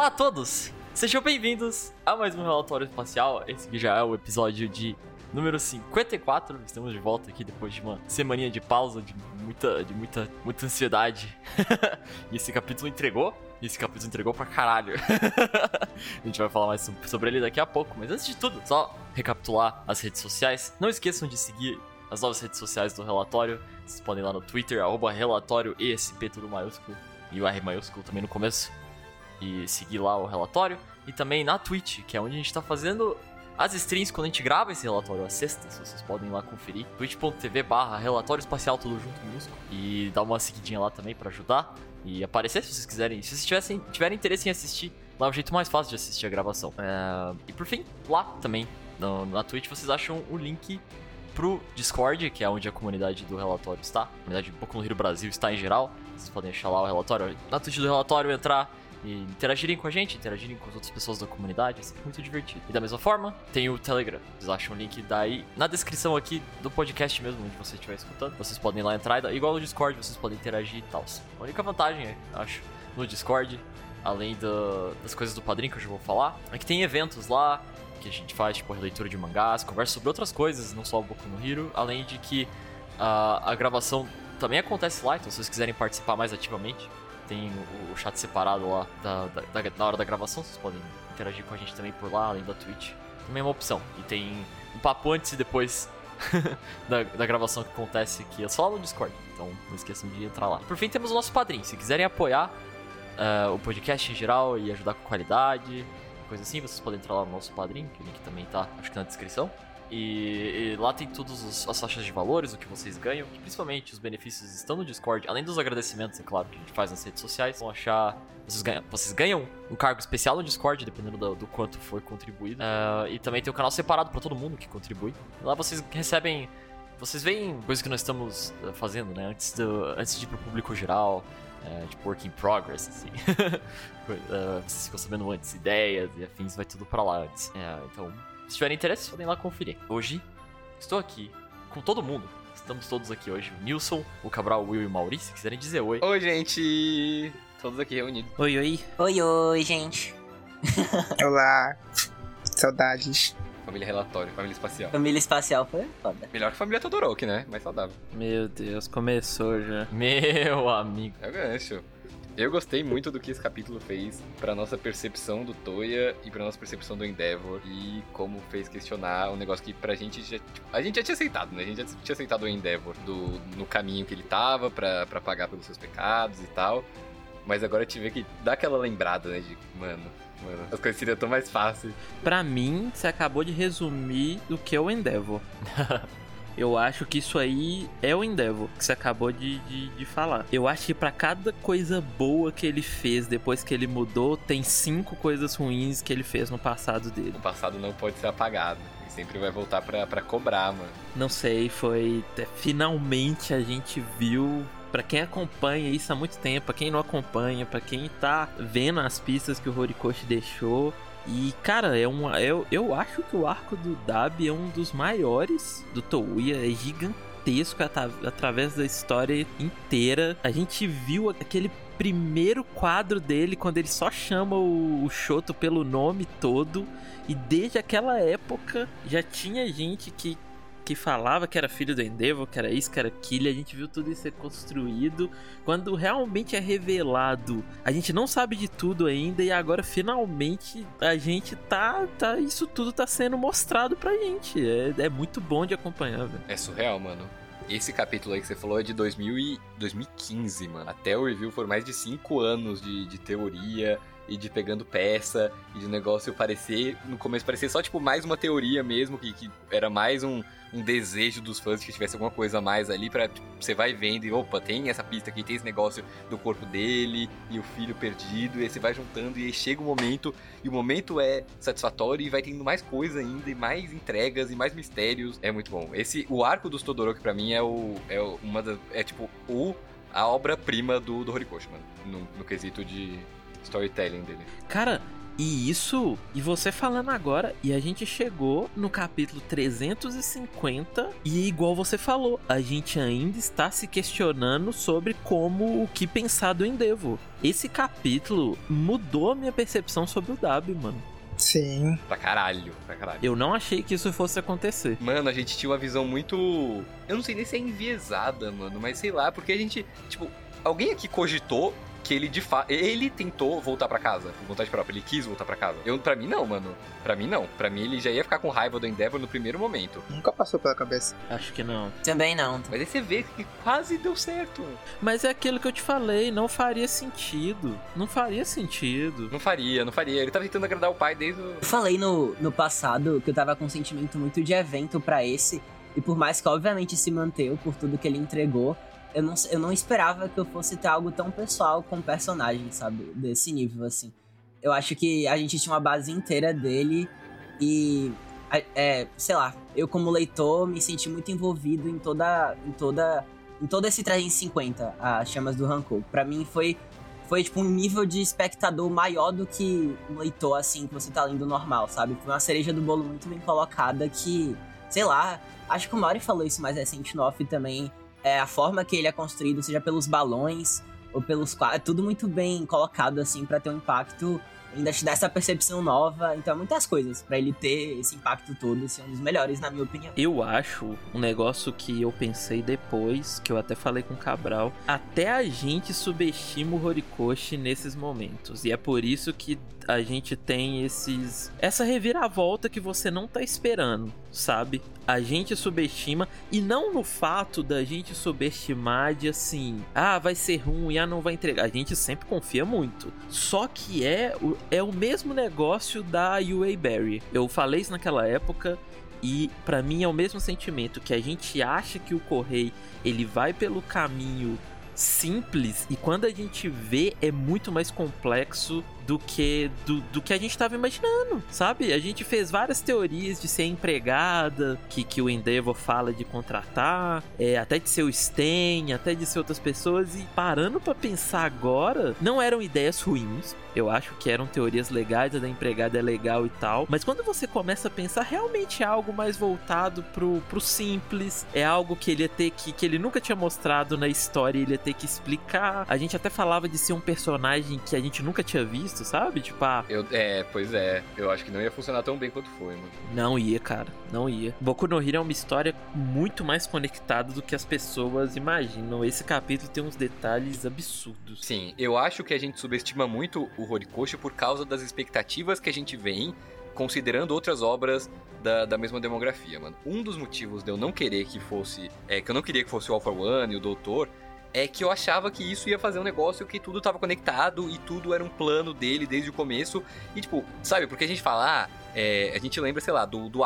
Olá a todos! Sejam bem-vindos a mais um relatório espacial. Esse aqui já é o episódio de número 54. Estamos de volta aqui depois de uma semaninha de pausa, de muita, de muita, muita ansiedade. e esse capítulo entregou. Esse capítulo entregou pra caralho. a gente vai falar mais sobre ele daqui a pouco. Mas antes de tudo, só recapitular as redes sociais. Não esqueçam de seguir as novas redes sociais do relatório. Vocês podem ir lá no Twitter, arroba relatório ESP, tudo maiúsculo. E o R maiúsculo também no começo. E seguir lá o relatório. E também na Twitch, que é onde a gente tá fazendo as streams quando a gente grava esse relatório às sextas, vocês podem lá conferir. twitch.tv barra relatório espacial tudo junto minúsculo. E dar uma seguidinha lá também para ajudar. E aparecer se vocês quiserem. Se vocês tivessem, tiverem interesse em assistir, lá é o jeito mais fácil de assistir a gravação. É... E por fim, lá também, no, na Twitch, vocês acham o link pro Discord, que é onde a comunidade do relatório está. A comunidade Boku no Rio Brasil está em geral. Vocês podem achar lá o relatório. Na Twitch do relatório, entrar e interagirem com a gente, interagirem com as outras pessoas da comunidade, é sempre muito divertido. E da mesma forma, tem o Telegram. Vocês acham o link daí na descrição aqui do podcast mesmo, onde você estiver escutando. Vocês podem ir lá entrar, igual no Discord, vocês podem interagir e tal. A única vantagem, acho, no Discord, além do, das coisas do padrinho que eu já vou falar, é que tem eventos lá que a gente faz, tipo, a releitura de mangás, conversa sobre outras coisas, não só o Boku no Hero, além de que uh, a gravação também acontece lá, então se vocês quiserem participar mais ativamente, tem o, chat separado lá da, da, da, na hora da gravação, vocês podem interagir com a gente também por lá, além da Twitch. Também é uma opção. E tem um papo antes e depois da, da, gravação que acontece aqui, é só no Discord. Então não esqueçam de entrar lá. Por fim, temos o nosso padrinho. Se quiserem apoiar uh, o podcast em geral e ajudar com qualidade, coisa assim, vocês podem entrar lá no nosso padrinho, que o link também tá, acho que na descrição. E, e, lá tem todas as faixas de valores, o que vocês ganham, que principalmente os benefícios estão no Discord, além dos agradecimentos, é claro, que a gente faz nas redes sociais. Vão achar. Vocês ganham, vocês ganham um cargo especial no Discord, dependendo do, do quanto foi contribuído. Uh, e também tem um canal separado para todo mundo que contribui. Lá vocês recebem. Vocês veem coisas que nós estamos eh, fazendo, né? Antes, do, antes de ir pro público geral. É, tipo, work in progress, assim. uh, vocês ficam sabendo antes, ideias e afins, vai tudo pra lá antes. É, então, se tiverem interesse, podem lá conferir. Hoje, estou aqui com todo mundo. Estamos todos aqui hoje. O Nilson, o Cabral, o Will e o Maurício. Se quiserem dizer oi. Oi, gente! Todos aqui reunidos. Oi, oi. Oi, oi, gente. Olá. Saudades. Família Relatório, Família Espacial. Família Espacial foi foda. Melhor que Família Todoroki, né? Mais saudável. Meu Deus, começou já. Meu amigo. É o gancho. Eu gostei muito do que esse capítulo fez para nossa percepção do Toya e para nossa percepção do Endeavor e como fez questionar um negócio que pra gente já, tipo, a gente já tinha aceitado, né? A gente já tinha aceitado o Endeavor do, no caminho que ele tava para pagar pelos seus pecados e tal. Mas agora te vê que dá aquela lembrada, né? De, mano, mano, as coisas seriam tão mais fáceis. Pra mim, você acabou de resumir o que é o Endeavor. Eu acho que isso aí é o Endeavor que você acabou de, de, de falar. Eu acho que para cada coisa boa que ele fez depois que ele mudou, tem cinco coisas ruins que ele fez no passado dele. O passado não pode ser apagado. Ele sempre vai voltar para cobrar, mano. Não sei, foi. Finalmente a gente viu para quem acompanha isso há muito tempo, para quem não acompanha, para quem tá vendo as pistas que o Horikoshi deixou, e, cara, é um, eu, eu acho que o arco do Dab é um dos maiores do Touya, é gigantesco através da história inteira. A gente viu aquele primeiro quadro dele quando ele só chama o, o Shoto pelo nome todo. E desde aquela época já tinha gente que que falava que era filho do Endeavor, que era isso, que era aquilo, a gente viu tudo isso ser construído. Quando realmente é revelado, a gente não sabe de tudo ainda e agora finalmente a gente tá, tá isso tudo tá sendo mostrado pra gente. É, é muito bom de acompanhar, velho. É surreal, mano. Esse capítulo aí que você falou é de 2000 e 2015, mano. Até o review foram mais de 5 anos de, de teoria, e de pegando peça e de negócio parecer, no começo parecer só tipo mais uma teoria mesmo, que, que era mais um, um desejo dos fãs que tivesse alguma coisa a mais ali pra tipo, você vai vendo e opa, tem essa pista aqui, tem esse negócio do corpo dele e o filho perdido, e aí você vai juntando e aí chega o um momento e o momento é satisfatório e vai tendo mais coisa ainda e mais entregas e mais mistérios. É muito bom. Esse o arco dos Todoroki para mim é o é uma das, é tipo o a obra-prima do, do Horikoshi, mano. No, no quesito de, storytelling dele. Cara, E isso, e você falando agora, e a gente chegou no capítulo 350 e igual você falou, a gente ainda está se questionando sobre como o que pensar do Endeavor. Esse capítulo mudou a minha percepção sobre o Dab, mano. Sim. Pra caralho, pra caralho. Eu não achei que isso fosse acontecer. Mano, a gente tinha uma visão muito. Eu não sei nem se é enviesada, mano, mas sei lá, porque a gente. Tipo, alguém aqui cogitou que ele de fato. Ele tentou voltar pra casa, por vontade própria. Ele quis voltar pra casa. Eu, pra mim, não, mano. Pra mim, não. Pra mim, ele já ia ficar com raiva do Endeavor no primeiro momento. Nunca passou pela cabeça. Acho que não. Também não. Mas aí você vê que quase deu certo. Mas é aquilo que eu te falei, não faria sentido. Não faria sentido. Não faria, não faria. Ele tava tentando agradar o pai desde o. Eu falei no, no passado que eu tava com um sentimento muito de evento pra esse. E por mais que obviamente se manteve por tudo que ele entregou, eu não, eu não esperava que eu fosse ter algo tão pessoal com o personagem, sabe? Desse nível, assim. Eu acho que a gente tinha uma base inteira dele e. É, sei lá, eu como leitor me senti muito envolvido em toda. em toda. em todo esse 350, as chamas do Rancor. Pra mim foi. Foi tipo um nível de espectador maior do que um leitor, assim, que você tá lendo normal, sabe? Foi uma cereja do bolo muito bem colocada que, sei lá, acho que o Mori falou isso mais recente no off também é, a forma que ele é construído, seja pelos balões ou pelos quadros, é tudo muito bem colocado assim para ter um impacto ainda te dá essa percepção nova, então muitas coisas para ele ter esse impacto todo, ser um dos melhores na minha opinião. Eu acho um negócio que eu pensei depois, que eu até falei com o Cabral, até a gente subestima o Horikoshi nesses momentos, e é por isso que a gente tem esses essa reviravolta que você não tá esperando, sabe? A gente subestima e não no fato da gente subestimar de assim, ah, vai ser ruim, ah, não vai entregar. A gente sempre confia muito. Só que é o, é o mesmo negócio da UA Barry. Eu falei isso naquela época e para mim é o mesmo sentimento que a gente acha que o Correio ele vai pelo caminho simples e quando a gente vê é muito mais complexo do que do, do que a gente estava imaginando, sabe? A gente fez várias teorias de ser empregada, que, que o Endeavor fala de contratar, é, até de ser o Sten, até de ser outras pessoas, e parando para pensar agora, não eram ideias ruins. Eu acho que eram teorias legais, a da empregada é legal e tal. Mas quando você começa a pensar, realmente é algo mais voltado pro, pro simples. É algo que ele ia ter que. que ele nunca tinha mostrado na história, ele ia ter que explicar. A gente até falava de ser um personagem que a gente nunca tinha visto sabe? Tipo, ah. Eu, é, pois é. Eu acho que não ia funcionar tão bem quanto foi, mano. Não ia, cara. Não ia. Boku no Hero é uma história muito mais conectada do que as pessoas imaginam. Esse capítulo tem uns detalhes absurdos. Sim, eu acho que a gente subestima muito o Horikoshi por causa das expectativas que a gente vem considerando outras obras da, da mesma demografia, mano. Um dos motivos de eu não querer que fosse. É, que eu não queria que fosse o Alpha One e o Doutor é que eu achava que isso ia fazer um negócio que tudo tava conectado e tudo era um plano dele desde o começo. E, tipo, sabe, porque a gente fala, ah, é, a gente lembra, sei lá, do, do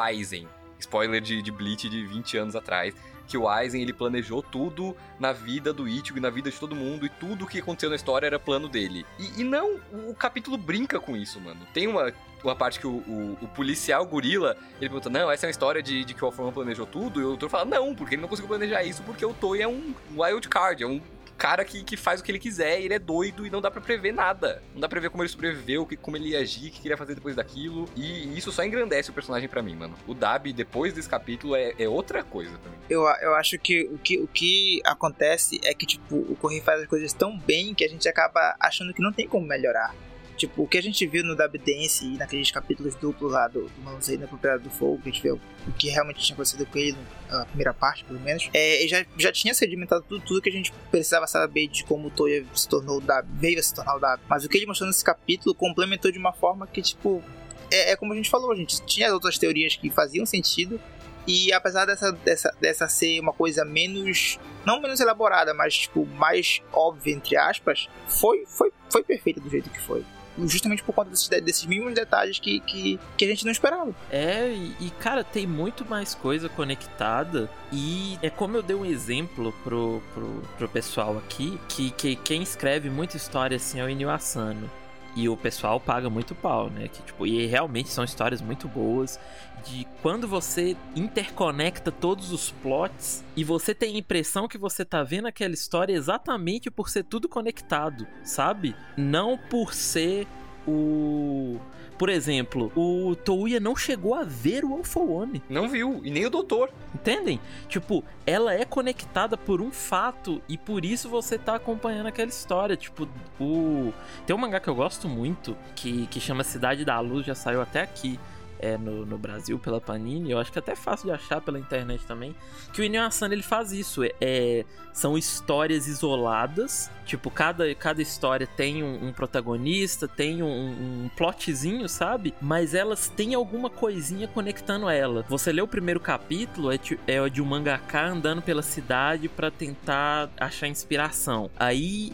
spoiler de, de Bleach de 20 anos atrás, que o Aizen ele planejou tudo na vida do Ichigo e na vida de todo mundo, e tudo o que aconteceu na história era plano dele. E, e não, o capítulo brinca com isso, mano. Tem uma, uma parte que o, o, o, policial gorila, ele pergunta, não, essa é uma história de, de que o Alpha planejou tudo, e o doutor fala, não, porque ele não conseguiu planejar isso, porque o Toei é um wild card, é um cara que, que faz o que ele quiser, ele é doido e não dá para prever nada. Não dá pra ver como ele sobreviveu, que, como ele ia agir, o que queria fazer depois daquilo. E isso só engrandece o personagem para mim, mano. O Dab, depois desse capítulo, é, é outra coisa também. Eu, eu acho que o, que o que acontece é que, tipo, o Correio faz as coisas tão bem que a gente acaba achando que não tem como melhorar. Tipo, o que a gente viu no Dub Dance e naqueles capítulos duplos lá do, do Manuseio na Propriedade do Fogo, que a gente viu o que realmente tinha acontecido com ele, a primeira parte, pelo menos, é, já, já tinha sedimentado tudo, tudo que a gente precisava saber de como o Toya se tornou o Dab, veio a se tornar o Dab. Mas o que ele mostrou nesse capítulo complementou de uma forma que, tipo, é, é como a gente falou, a gente tinha outras teorias que faziam sentido, e apesar dessa, dessa, dessa ser uma coisa menos. Não menos elaborada, mas tipo, mais óbvia, entre aspas, foi, foi, foi perfeita do jeito que foi justamente por conta desses, desses mínimos detalhes que, que, que, a gente não esperava. É, e, e, cara, tem muito mais coisa conectada. E é como eu dei um exemplo pro, pro, pro pessoal aqui, que, que quem escreve muita história assim é o Inio Asano. E o pessoal paga muito pau, né? Que, tipo, e realmente são histórias muito boas. De quando você interconecta todos os plots e você tem a impressão que você tá vendo aquela história exatamente por ser tudo conectado, sabe? Não por ser o por exemplo, o Touya não chegou a ver o Alpha One. Não viu, e nem o doutor. Entendem? Tipo, ela é conectada por um fato e por isso você tá acompanhando aquela história. Tipo, o. Tem um mangá que eu gosto muito que, que chama Cidade da Luz, já saiu até aqui é, no, no, Brasil pela Panini, eu acho que é até fácil de achar pela internet também, que o Inyo ele faz isso, é, é, são histórias isoladas, tipo, cada, cada história tem um, um protagonista, tem um, um, plotzinho, sabe? Mas elas têm alguma coisinha conectando ela. Você lê o primeiro capítulo, é, é de um mangaka andando pela cidade para tentar achar inspiração. Aí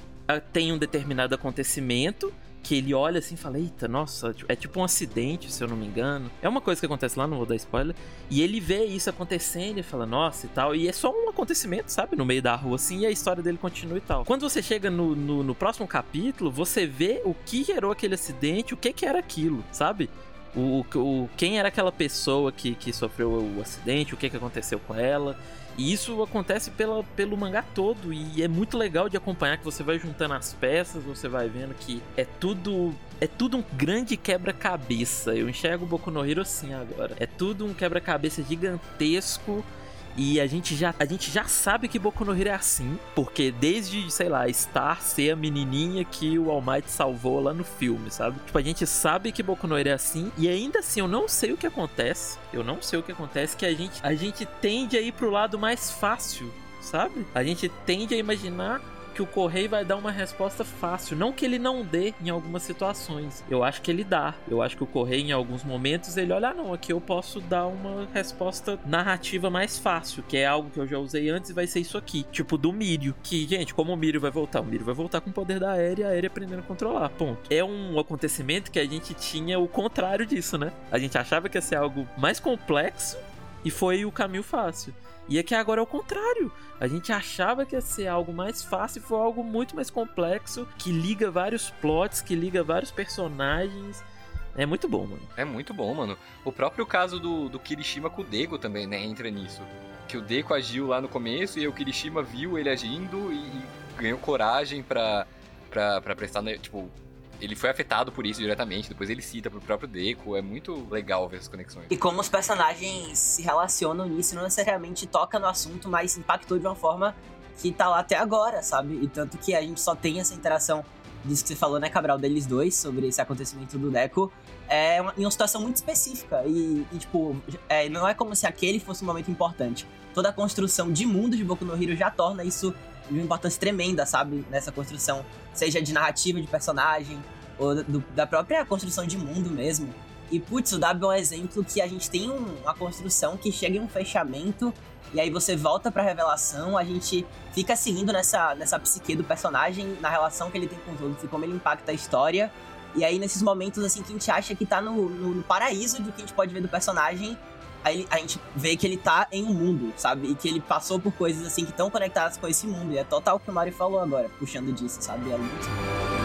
tem um determinado acontecimento que ele olha assim e fala: Eita, nossa, é tipo um acidente, se eu não me engano. É uma coisa que acontece lá, não vou dar spoiler. E ele vê isso acontecendo e fala: Nossa, e tal. E é só um acontecimento, sabe? No meio da rua assim, e a história dele continua e tal. Quando você chega no, no, no próximo capítulo, você vê o que gerou aquele acidente, o que, que era aquilo, sabe? O, o, quem era aquela pessoa que, que sofreu o acidente, o que, que aconteceu com ela. E isso acontece pela, pelo mangá todo. E é muito legal de acompanhar que você vai juntando as peças, você vai vendo que é tudo. É tudo um grande quebra-cabeça. Eu enxergo o Boku no Hero assim agora. É tudo um quebra-cabeça gigantesco e a gente já, a gente já sabe que Boku no Hero é assim, porque desde, sei lá, Star ser a menininha que o All Might salvou lá no filme, sabe? Tipo, a gente sabe que Boku no Hero é assim, e ainda assim eu não sei o que acontece. Eu não sei o que acontece que a gente a gente tende a ir pro lado mais fácil, sabe? A gente tende a imaginar que o Correio vai dar uma resposta fácil. Não que ele não dê em algumas situações. Eu acho que ele dá. Eu acho que o Correio, em alguns momentos, ele olha, ah, não, aqui eu posso dar uma resposta narrativa mais fácil, que é algo que eu já usei antes e vai ser isso aqui. Tipo do Mírio. Que, gente, como o Mírio vai voltar? O Mírio vai voltar com o poder da Aérea e a Aérea aprendendo a controlar. Ponto. É um acontecimento que a gente tinha o contrário disso, né? A gente achava que ia ser algo mais complexo e foi o caminho fácil. E é que agora é o contrário. A gente achava que ia ser algo mais fácil foi algo muito mais complexo, que liga vários plots, que liga vários personagens. É muito bom, mano. É muito bom, mano. O próprio caso do, do Kirishima com o Dego também, né, entra nisso. Que o Dego agiu lá no começo e o Kirishima viu ele agindo e, e ganhou coragem pra, pra, pra prestar, né, tipo, ele foi afetado por isso diretamente, depois ele cita pro próprio Deco, é muito legal ver essas conexões. E como os personagens se relacionam nisso, não necessariamente toca no assunto, mas impactou de uma forma que tá lá até agora, sabe? E tanto que a gente só tem essa interação disso que você falou, né, Cabral, deles dois, sobre esse acontecimento do Deco, é uma, em uma situação muito específica. E, e tipo, é, não é como se aquele fosse um momento importante. Toda a construção de mundo de Boku no Hero já torna isso de uma importância tremenda, sabe? Nessa construção, seja de narrativa de personagem, ou do, da própria construção de mundo mesmo. E, putz, o W é um exemplo que a gente tem um, uma construção que chega em um fechamento, e aí você volta pra revelação, a gente fica seguindo nessa, nessa psique do personagem, na relação que ele tem com os outros e como ele impacta a história. E aí, nesses momentos, assim, que a gente acha que tá no, no, no paraíso do que a gente pode ver do personagem, aí a gente vê que ele tá em um mundo, sabe? E que ele passou por coisas assim que estão conectadas com esse mundo. E é total o que o Mario falou agora, puxando disso, sabe? É muito.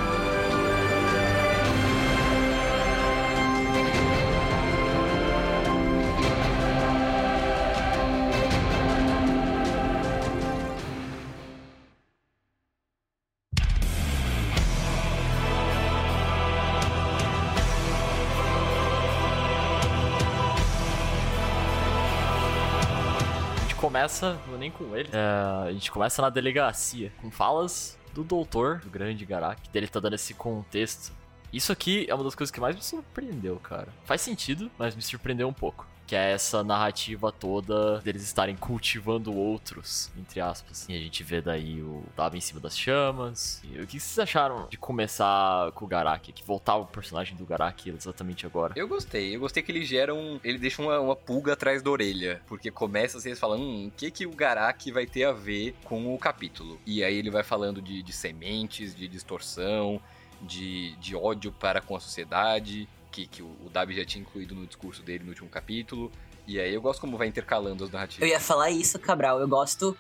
Começa, vou nem com ele, é, a gente começa na delegacia, com falas do doutor, do grande Garak, dele tá dando esse contexto. Isso aqui é uma das coisas que mais me surpreendeu, cara. Faz sentido, mas me surpreendeu um pouco que é essa narrativa toda deles estarem cultivando outros, entre aspas. E a gente vê daí o Dava em cima das chamas. E o que vocês acharam de começar com o Garak? Que voltar o personagem do Garak exatamente agora? Eu gostei. Eu gostei que ele gera um. Ele deixa uma, uma pulga atrás da orelha. Porque começa assim, eles falando: hum, o que, que o Garak vai ter a ver com o capítulo? E aí ele vai falando de, de sementes, de distorção. De, de ódio para com a sociedade, que, que o, o Dabi já tinha incluído no discurso dele no último capítulo. E aí eu gosto como vai intercalando as narrativas. Eu ia falar isso, Cabral. Eu gosto,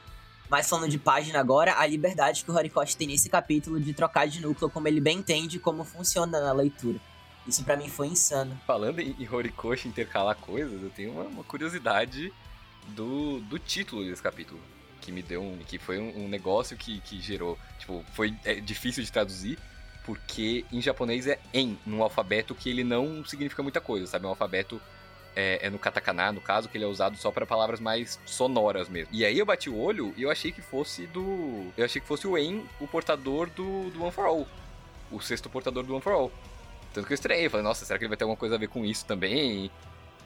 mais falando de página agora, a liberdade que o Horikoshi tem nesse capítulo de trocar de núcleo, como ele bem entende como funciona na leitura. Isso para mim foi insano. Falando em, em Horikoshi intercalar coisas, eu tenho uma, uma curiosidade do, do título desse capítulo. Que me deu um. que foi um, um negócio que, que gerou. Tipo, foi é, difícil de traduzir, porque em japonês é en, num alfabeto que ele não significa muita coisa, sabe? É um alfabeto é, é, no katakana, no caso, que ele é usado só para palavras mais sonoras mesmo. E aí eu bati o olho e eu achei que fosse do. Eu achei que fosse o En, o portador do, do One for All. O sexto portador do One for All. Tanto que eu estranhei, falei, nossa, será que ele vai ter alguma coisa a ver com isso também?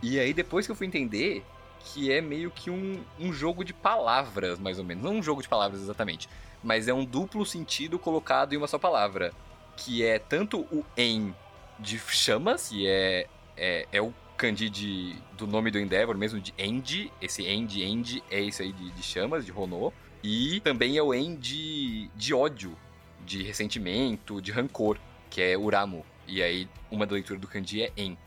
E aí depois que eu fui entender que é meio que um, um jogo de palavras, mais ou menos. Não um jogo de palavras exatamente, mas é um duplo sentido colocado em uma só palavra. Que é tanto o En de chamas, que é, é, é o kanji de, do nome do Endeavor mesmo, de End. Esse End, End é esse aí de, de chamas, de Ronô. E também é o En de, de ódio, de ressentimento, de rancor, que é Uramu. E aí, uma da leitura do kanji é En.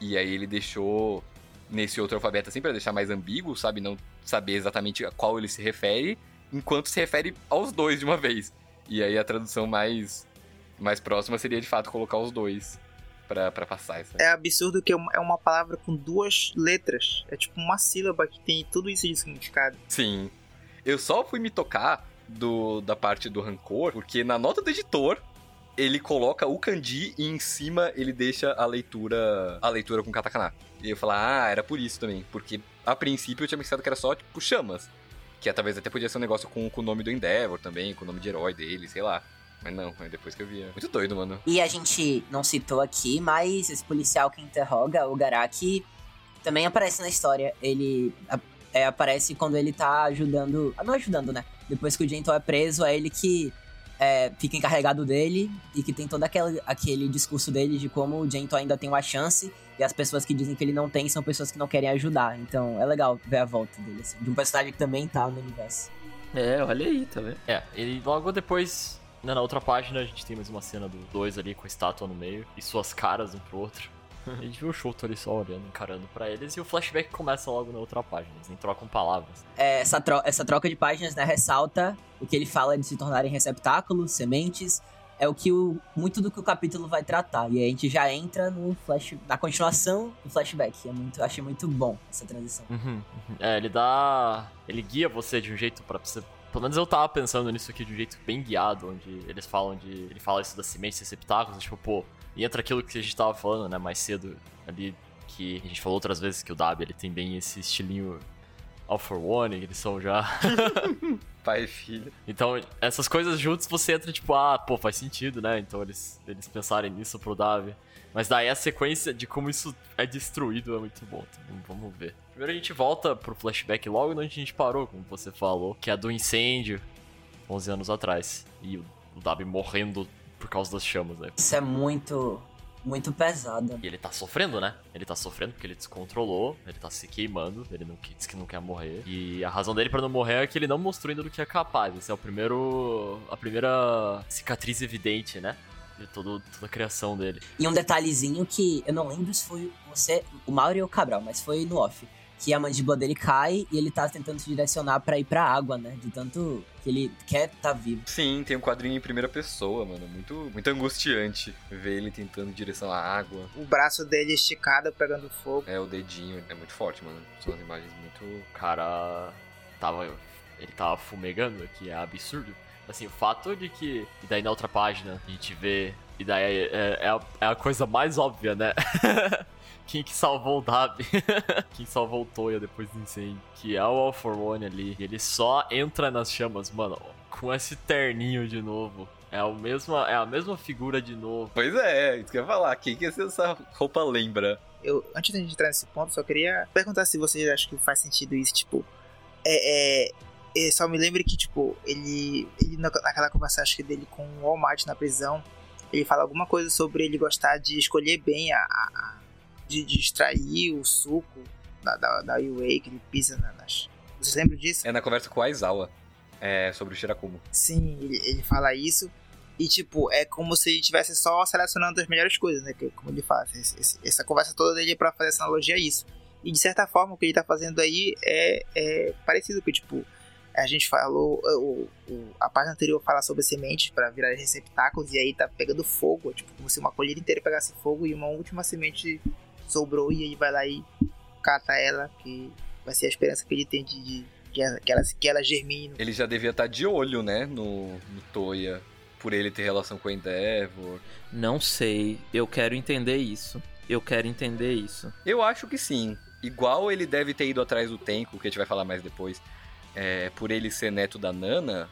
E aí ele deixou nesse outro alfabeto assim, para deixar mais ambíguo, sabe? Não saber exatamente a qual ele se refere, enquanto se refere aos dois de uma vez. E aí a tradução mais, mais próxima seria de fato colocar os dois pra, pra passar. isso É absurdo que é uma palavra com duas letras. É tipo uma sílaba que tem tudo isso de significado. Sim. Eu só fui me tocar do, da parte do rancor, porque na nota do editor ele coloca o kanji e em cima ele deixa a leitura a leitura com katakana. E eu falar, ah, era por isso também. Porque a princípio eu tinha pensado que era só, tipo, chamas. Que é, talvez até podia ser um negócio com, com o nome do Endeavor também, com o nome de herói dele, sei lá. Mas não, é depois que eu via. Muito doido, mano. E a gente não citou aqui, mas esse policial que interroga o Garaki também aparece na história. Ele é, aparece quando ele tá ajudando. Não ajudando, né? Depois que o Gentle é preso, é ele que é, fica encarregado dele e que tem todo aquele, aquele discurso dele de como o Gento ainda tem uma chance e as pessoas que dizem que ele não tem são pessoas que não querem ajudar. Então é legal ver a volta dele, assim, de um personagem que também tá no universo. É, olha aí, tá vendo? É, ele logo depois, na outra página, a gente tem mais uma cena dos dois ali com a estátua no meio e suas caras um pro outro. A gente viu o Shoto ali só olhando, encarando para eles, e o flashback começa logo na outra página, eles nem trocam palavras. É, essa, tro essa troca de páginas, né, ressalta o que ele fala de se tornarem receptáculos, sementes, é o que o, muito do que o capítulo vai tratar. E aí a gente já entra no flash, na continuação do flashback. É muito, achei muito bom essa transição. Uhum, uhum. É, ele dá. Ele guia você de um jeito para você. Pelo menos eu tava pensando nisso aqui de um jeito bem guiado, onde eles falam de. Ele fala isso das sementes receptáculos, tipo, pô, e entra aquilo que a gente tava falando, né, mais cedo ali, que a gente falou outras vezes que o Dab ele tem bem esse estilinho All for One, eles são já. Pai e filho. Então, essas coisas juntos você entra tipo, ah, pô, faz sentido, né? Então eles, eles pensarem nisso pro Davi. Mas daí a sequência de como isso é destruído é muito bom. Então, vamos ver. Primeiro a gente volta pro flashback logo onde a gente parou, como você falou, que é do incêndio 11 anos atrás. E o, Dabi morrendo por causa das chamas, né? Isso é muito muito pesada. E ele tá sofrendo, né? Ele tá sofrendo porque ele descontrolou, ele tá se queimando, ele não diz que não quer morrer. E a razão dele para não morrer é que ele não mostrou ainda do que é capaz. Esse é o primeiro. a primeira cicatriz evidente, né? De todo, toda a criação dele. E um detalhezinho que eu não lembro se foi você, o Mauro ou o Cabral, mas foi no off que a mandíbula dele cai e ele tá tentando se direcionar para ir pra água, né? De tanto que ele quer tá vivo. Sim, tem um quadrinho em primeira pessoa, mano. Muito, muito angustiante ver ele tentando em direção à água. O braço dele esticado pegando fogo. É, o dedinho. É muito forte, mano. São as imagens muito. O cara tava. Ele tava fumegando, que é absurdo. Assim, o fato de que. E daí na outra página a gente vê. E daí é, é, é, a, é a coisa mais óbvia, né? quem que salvou o Dab, quem salvou o Toya depois do incêndio, que é o All for One ali. Ele só entra nas chamas, mano, com esse terninho de novo. É, a mesma, é a mesma figura de novo. Pois é, isso que eu ia falar. Quem que essa roupa lembra? Eu, antes da gente entrar nesse ponto, só queria perguntar se vocês acham que faz sentido isso, tipo. É, é, é só me lembre que, tipo, ele, ele naquela conversa acho que dele com o Walmart na prisão, ele fala alguma coisa sobre ele gostar de escolher bem a, a de, de extrair o suco da, da, da UA que ele pisa nas. Vocês lembram disso? É na conversa com o Aizawa. É, sobre o Shirakumo. Sim, ele, ele fala isso. E, tipo, é como se ele estivesse só selecionando as melhores coisas, né? Que, como ele faz. Esse, essa conversa toda dele é pra fazer essa analogia a isso. E, de certa forma, o que ele tá fazendo aí é, é parecido com, tipo, a gente falou, o, o, a parte anterior fala sobre sementes para virar receptáculos, e aí tá pegando fogo, tipo, como se uma colheita inteira pegasse fogo e uma última semente sobrou e ele vai lá e cata ela, que vai ser a esperança que ele tem de, de que, ela, que ela germine. Ele já devia estar tá de olho, né, no, no Toya. por ele ter relação com a Endeavor. Não sei. Eu quero entender isso. Eu quero entender isso. Eu acho que sim. Igual ele deve ter ido atrás do Tenko, que a gente vai falar mais depois, é, por ele ser neto da Nana,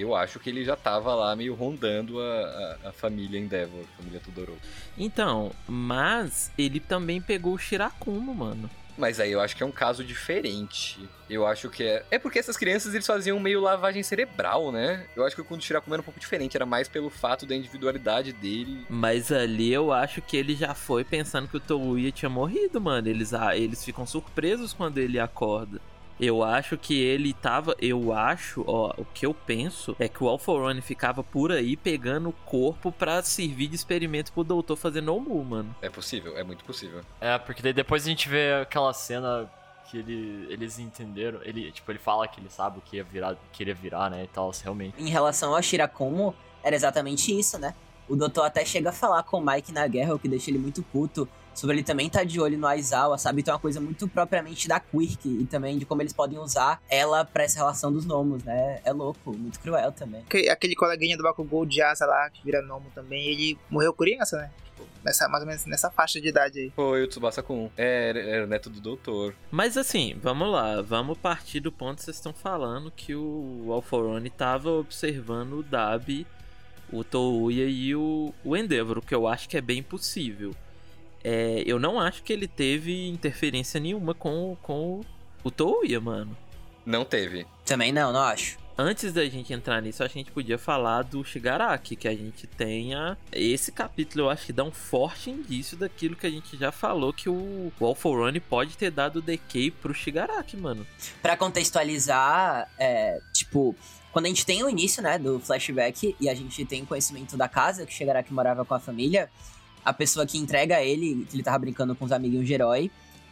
eu acho que ele já tava lá meio rondando a, a, a família Endeavor, a família Todoroki. Então, mas ele também pegou o Shirakumo, mano. Mas aí eu acho que é um caso diferente. Eu acho que é. É porque essas crianças eles faziam meio lavagem cerebral, né? Eu acho que quando o Shirakumo era um pouco diferente, era mais pelo fato da individualidade dele. Mas ali eu acho que ele já foi pensando que o Touya tinha morrido, mano. Eles, ah, eles ficam surpresos quando ele acorda. Eu acho que ele tava. Eu acho, ó, o que eu penso é que o Alforone ficava por aí pegando o corpo pra servir de experimento pro doutor fazer no Mu, mano. É possível, é muito possível. É, porque daí depois a gente vê aquela cena que ele, eles entenderam. Ele, tipo, ele fala que ele sabe o que ia virar, que iria virar, né? E tal, realmente. Em relação ao Shirakumo, era exatamente isso, né? O doutor até chega a falar com o Mike na guerra, o que deixa ele muito puto. Sobre ele também tá de olho no Aizawa, sabe? Então é uma coisa muito propriamente da Quirk e também de como eles podem usar ela pra essa relação dos gnomos, né? É louco, muito cruel também. Aquele, coleguinha do Bakugou de asa lá, que vira gnomo também, ele morreu criança, né? Tipo, nessa, mais ou menos nessa faixa de idade aí. Foi o Tsubasa Kun. É, era, era o neto do doutor. Mas assim, vamos lá, vamos partir do ponto que vocês estão falando que o Alforone tava observando o Dabi, o Touya e o, o Endeavor, o que eu acho que é bem possível. É, eu não acho que ele teve interferência nenhuma com, com o Touya, mano. Não teve. Também não, não acho. Antes da gente entrar nisso, acho que a gente podia falar do Shigaraki, que a gente tenha. Esse capítulo eu acho que dá um forte indício daquilo que a gente já falou, que o, o Alforone pode ter dado decay pro Shigaraki, mano. Pra contextualizar, é, tipo, quando a gente tem o início, né, do flashback e a gente tem conhecimento da casa que o Shigaraki morava com a família, a pessoa que entrega ele, que ele tava brincando com os amiguinhos de herói,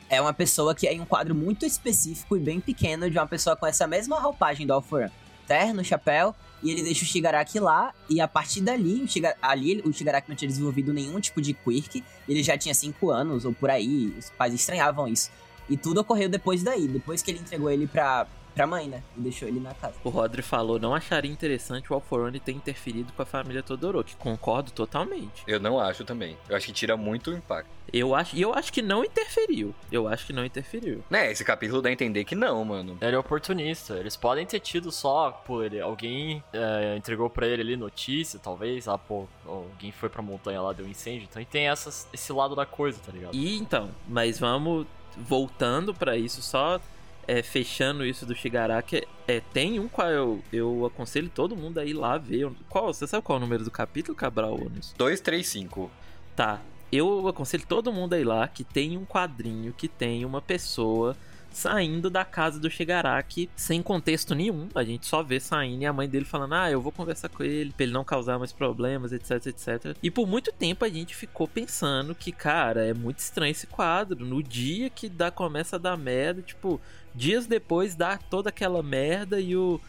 é uma pessoa que é em um quadro muito específico e bem pequeno de uma pessoa com essa mesma roupagem do Alforan. Terno, chapéu, e ele deixa o Shigaraki lá, e a partir dali, o ali o Shigaraki não tinha desenvolvido nenhum tipo de quirk, ele já tinha 5 anos, ou por aí, os pais estranhavam isso. E tudo ocorreu depois daí, depois que ele entregou ele pra, pra mãe, né? E deixou ele na casa. O Rodri falou, não acharia interessante o Alforone ter interferido com a família Todoroki. Concordo totalmente. Eu não acho também. Eu acho que tira muito o impacto. Eu acho, e eu acho que não interferiu. Eu acho que não interferiu. Né, esse capítulo dá a entender que não, mano. Ele é oportunista. Eles podem ter tido só, pô, ele, alguém é, entregou pra ele ali notícia, talvez. Ah, pô, alguém foi pra montanha lá, deu um incêndio. Então tem essas, esse lado da coisa, tá ligado? E então, mas vamos voltando pra isso, só é, fechando isso do Shigaraki, é, tem um qual eu, eu aconselho todo mundo a ir lá ver. Qual, você sabe qual é o número do capítulo, Cabral? Ônus? 235. Tá. Eu aconselho todo mundo a ir lá que tem um quadrinho que tem uma pessoa saindo da casa do Shigaraki sem contexto nenhum. A gente só vê saindo e a mãe dele falando: Ah, eu vou conversar com ele pra ele não causar mais problemas, etc, etc. E por muito tempo a gente ficou pensando que, cara, é muito estranho esse quadro. No dia que dá, começa a dar merda, tipo, dias depois dá toda aquela merda e o.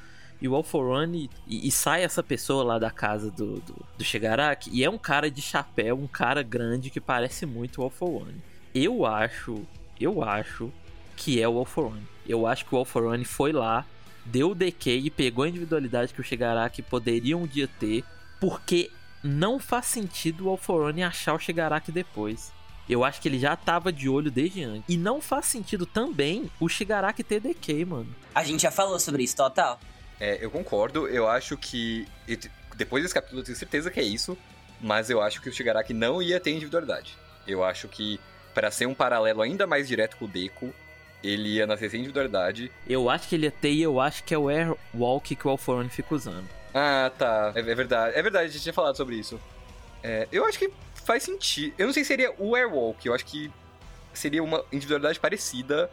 E o Alforone e, e, sai essa pessoa lá da casa do, do, do Shigaraki e é um cara de chapéu, um cara grande que parece muito o Alforone. Eu acho, eu acho que é o Alforone. Eu acho que o Alforone foi lá, deu o decay e pegou a individualidade que o Shigaraki poderia um dia ter, porque não faz sentido o Alforone achar o Shigaraki depois. Eu acho que ele já tava de olho desde antes. E não faz sentido também o Shigaraki ter decay, mano. A gente já falou sobre isso, total. É, eu concordo. Eu acho que. Depois desse capítulo, eu tenho certeza que é isso. Mas eu acho que o Shigaraki não ia ter individualidade. Eu acho que, para ser um paralelo ainda mais direto com o Deku, ele ia nascer sem individualidade. Eu acho que ele ia ter e eu acho que é o Airwalk que o Alforone fica usando. Ah, tá. É, é, verdade. É verdade, a gente tinha falado sobre isso. É, eu acho que faz sentido. Eu não sei se seria o Airwalk, eu acho que seria uma individualidade parecida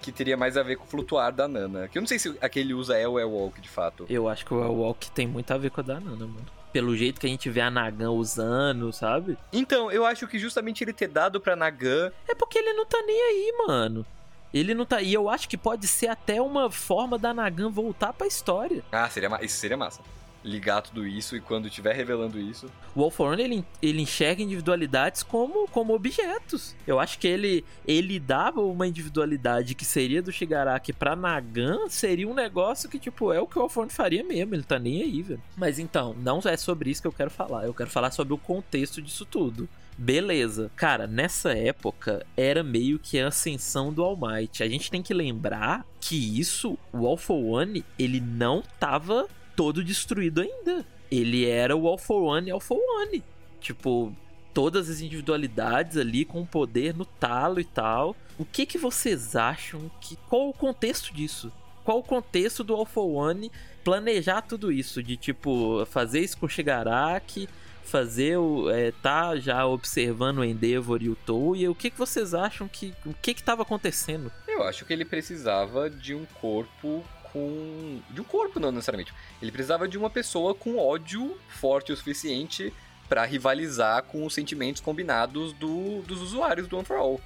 que teria mais a ver com o flutuar da Nana. Que eu não sei se aquele usa é o Airwalk de fato. Eu acho que o Airwalk tem muito a ver com a da Nana, mano. Pelo jeito que a gente vê a Nagan usando, sabe? Então, eu acho que justamente ele ter dado pra Nagan. É porque ele não tá nem aí, mano. Ele não tá. E eu acho que pode ser até uma forma da Nagan voltar pra história. Ah, seria, isso seria massa. Ligar tudo isso e quando estiver revelando isso. O One, ele, ele enxerga individualidades como, como objetos. Eu acho que ele, ele dava uma individualidade que seria do Shigaraki pra Nagan, seria um negócio que, tipo, é o que o One faria mesmo, ele tá nem aí, velho. Mas então, não é sobre isso que eu quero falar, eu quero falar sobre o contexto disso tudo. Beleza. Cara, nessa época era meio que a ascensão do All Might. A gente tem que lembrar que isso, o All for One, ele não tava todo destruído ainda. Ele era o All for One All for One. Tipo, todas as individualidades ali com poder no talo e tal. O que que vocês acham que qual o contexto disso? Qual o contexto do All for One planejar tudo isso de tipo fazer isso com o Shigaraki, fazer o é, tá já observando o Endeavor e o Touya. O que que vocês acham que o que que estava acontecendo? Eu acho que ele precisava de um corpo com. De um corpo, não necessariamente. Ele precisava de uma pessoa com ódio forte o suficiente para rivalizar com os sentimentos combinados do, dos usuários do One for All.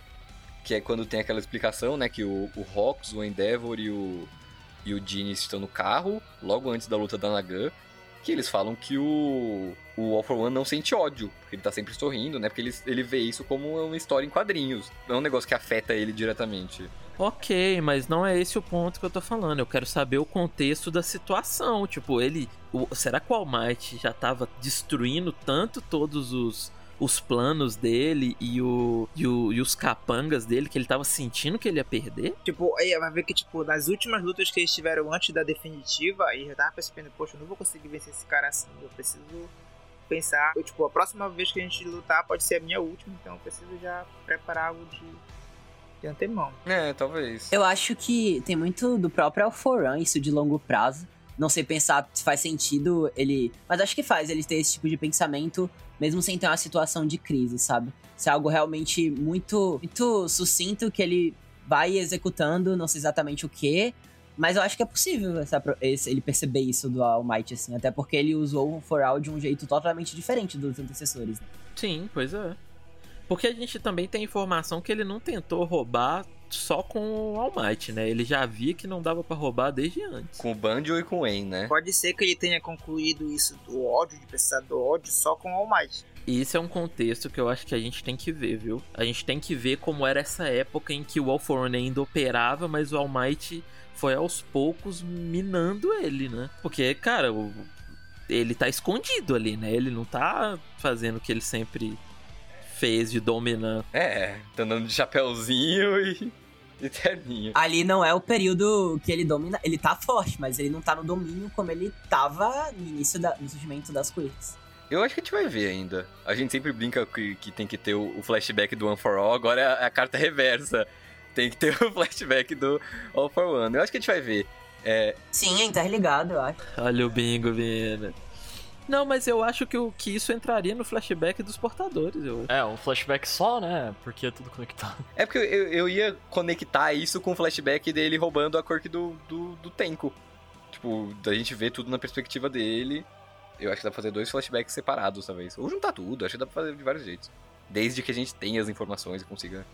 Que é quando tem aquela explicação, né? Que o, Rox, o Endeavor e o, e o Genie estão no carro, logo antes da luta da Nagan. Que eles falam que o, o All for One não sente ódio, porque ele tá sempre sorrindo, né? Porque ele, ele vê isso como uma história em quadrinhos. Não é um negócio que afeta ele diretamente. Ok, mas não é esse o ponto que eu tô falando. Eu quero saber o contexto da situação. Tipo, ele. O, será que o All Might já tava destruindo tanto todos os, os planos dele e, o, e, o, e os capangas dele que ele tava sentindo que ele ia perder? Tipo, aí vai ver que, tipo, nas últimas lutas que eles tiveram antes da definitiva, aí já tava percebendo, poxa, eu não vou conseguir vencer esse cara assim. Eu preciso pensar, tipo, a próxima vez que a gente lutar pode ser a minha última, então eu preciso já preparar algo de de antemão. É, talvez. Eu acho que tem muito do próprio Alforan, isso de longo prazo. Não sei pensar se faz sentido ele. Mas acho que faz ele ter esse tipo de pensamento, mesmo sem ter uma situação de crise, sabe? Se é algo realmente muito, muito sucinto que ele vai executando, não sei exatamente o que. Mas eu acho que é possível essa, esse, ele perceber isso do All Might, assim. Até porque ele usou o For All de um jeito totalmente diferente dos antecessores. Né? Sim, pois é. Porque a gente também tem informação que ele não tentou roubar só com o All Might, né? Ele já via que não dava para roubar desde antes. Com o Banjo e com o Wayne, né? Pode ser que ele tenha concluído isso do ódio, de precisar do ódio, só com o All Might. E isso é um contexto que eu acho que a gente tem que ver, viu? A gente tem que ver como era essa época em que o All For One ainda operava, mas o All Might foi aos poucos minando ele, né? Porque, cara, o... ele tá escondido ali, né? Ele não tá fazendo o que ele sempre fez de dominar. É, tá andando de chapéuzinho e, e terninho. Ali não é o período que ele domina. Ele tá forte, mas ele não tá no domínio como ele tava no início da, do surgimento das coisas. Eu acho que a gente vai ver ainda. A gente sempre brinca que, que tem que ter o, o, flashback do One for All, agora é a, é a, carta reversa. Tem que ter o flashback do All for One. Eu acho que a gente vai ver. É... Sim, é interligado, eu acho. Olha o bingo vindo. Não, mas eu acho que, o, que isso entraria no flashback dos portadores. Eu... É, um flashback só, né? Porque é tudo conectado. É porque eu, eu ia conectar isso com o flashback dele roubando a Quirk do, do, do Tenko. Tipo, da gente ver tudo na perspectiva dele. Eu acho que dá pra fazer dois flashbacks separados, talvez. Ou juntar tudo, acho que dá pra fazer de vários jeitos. Desde que a gente tenha as informações e consiga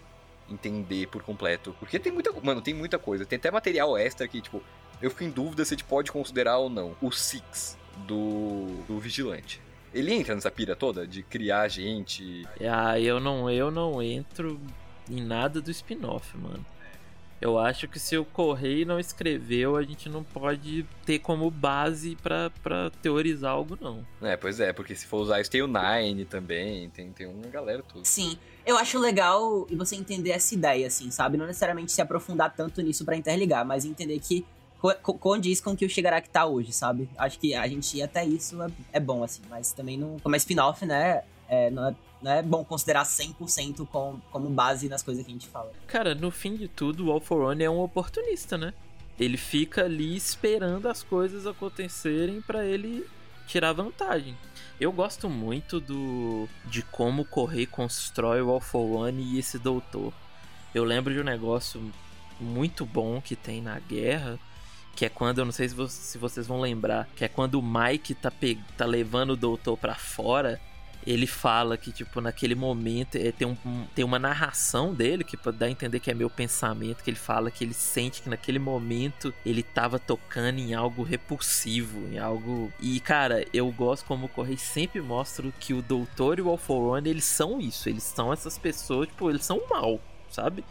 entender por completo. Porque tem muita. Mano, tem muita coisa. Tem até material extra que, tipo, eu fico em dúvida se a gente pode considerar ou não. O Six do, do vigilante. Ele entra nessa pira toda de criar gente. Ah, eu não, eu não entro em nada do spin-off, mano. Eu acho que se o Correio não escreveu, a gente não pode ter como base para teorizar algo, não. É, pois é, porque se for usar isso, tem o Nine também, tem, tem uma galera toda. Sim, eu acho legal você entender essa ideia, assim, sabe? Não necessariamente se aprofundar tanto nisso para interligar, mas entender que condiz com o que o Shigaraki tá hoje, sabe? Acho que a gente ir até isso é, é bom, assim, mas também não. Como é spin-off, né? É, não, é, não é bom considerar 100% com, como base nas coisas que a gente fala. Cara, no fim de tudo, o All for One é um oportunista, né? Ele fica ali esperando as coisas acontecerem para ele tirar vantagem. Eu gosto muito do de como o Correio constrói o All for One e esse doutor. Eu lembro de um negócio muito bom que tem na guerra, que é quando, eu não sei se, vocês vão lembrar, que é quando o Mike tá, pe... tá levando o doutor para fora ele fala que, tipo, naquele momento é, tem, um, tem uma narração dele que dá a entender que é meu pensamento, que ele fala que ele sente que naquele momento ele tava tocando em algo repulsivo, em algo. E, cara, eu gosto como o Correio sempre mostra que o Doutor e o All for One, eles são isso, eles são essas pessoas, tipo, eles são mal, sabe?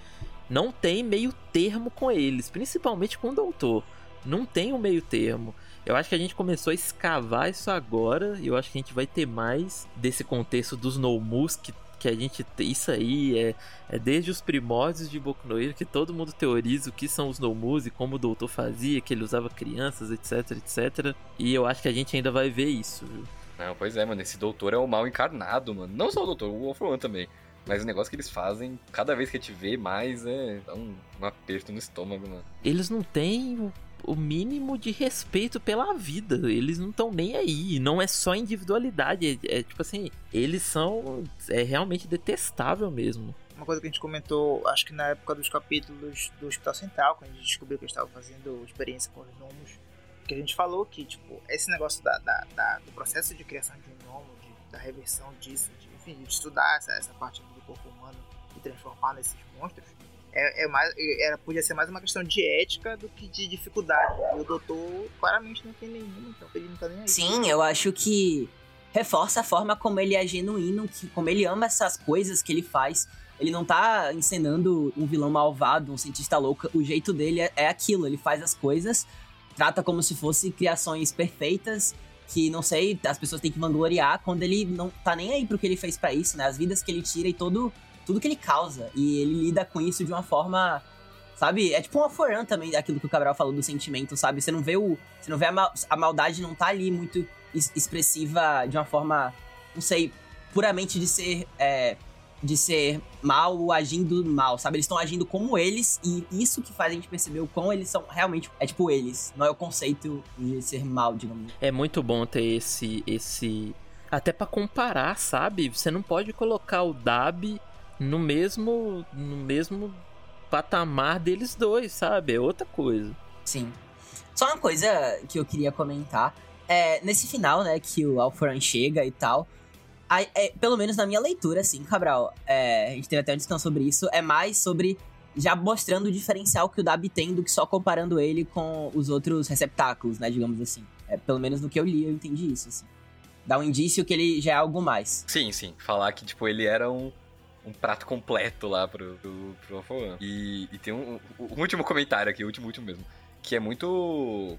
Não tem meio termo com eles, principalmente com o Doutor. Não tem um meio termo. Eu acho que a gente começou a escavar isso agora. E eu acho que a gente vai ter mais desse contexto dos Nomus que, que a gente isso aí é, é desde os primórdios de Boku no Hero que todo mundo teoriza o que são os Nomus e como o doutor fazia, que ele usava crianças, etc, etc. E eu acho que a gente ainda vai ver isso, viu? Não, pois é, mano, esse doutor é o mal encarnado, mano. Não só o doutor, o Wolf One também. Mas o negócio que eles fazem, cada vez que a gente vê mais, é dá um, um aperto no estômago, mano. Eles não têm o mínimo de respeito pela vida. Eles não estão nem aí. Não é só individualidade. É, é, tipo assim, eles são. É realmente detestável mesmo. Uma coisa que a gente comentou, acho que na época dos capítulos do Hospital Central, quando a gente descobriu que eles estavam fazendo experiência com os gnomos, que a gente falou que, tipo, esse negócio da, da, da do processo de criação de um gnomo, de, da reversão disso, de, enfim, de estudar essa, essa parte do corpo humano e transformar nesses monstros, é, é mais, era, podia ser mais uma questão de ética do que de dificuldade. E o doutor claramente não tem nenhuma, então ele não tá nem aí. Sim, eu acho que reforça a forma como ele é genuíno, que, como ele ama essas coisas que ele faz. Ele não tá encenando um vilão malvado, um cientista louco. O jeito dele é, é aquilo, ele faz as coisas, trata como se fossem criações perfeitas que não sei, as pessoas têm que vangloriar quando ele não tá nem aí pro que ele fez para isso, né? As vidas que ele tira e todo tudo que ele causa. E ele lida com isso de uma forma. Sabe? É tipo um aforan também, aquilo que o Cabral falou do sentimento, sabe? Você não vê o. Você não vê a, mal, a maldade não tá ali muito expressiva de uma forma. Não sei, puramente de ser. É, de ser mal agindo mal, sabe? Eles estão agindo como eles e isso que faz a gente perceber o quão eles são realmente é tipo eles, não é o conceito de ser mal, digamos. É muito bom ter esse esse até para comparar, sabe? Você não pode colocar o Dab no mesmo no mesmo patamar deles dois, sabe? É outra coisa. Sim. Só uma coisa que eu queria comentar. É, nesse final, né, que o Alforan chega e tal. A, é, pelo menos na minha leitura, assim, Cabral, é, a gente teve até uma discussão sobre isso, é mais sobre já mostrando o diferencial que o Dab tem do que só comparando ele com os outros receptáculos, né, digamos assim. É, pelo menos no que eu li, eu entendi isso, assim. Dá um indício que ele já é algo mais. Sim, sim. Falar que, tipo, ele era um, um prato completo lá pro, pro, pro Alpha One. E, e tem um, um, último comentário aqui, o último, último mesmo, que é muito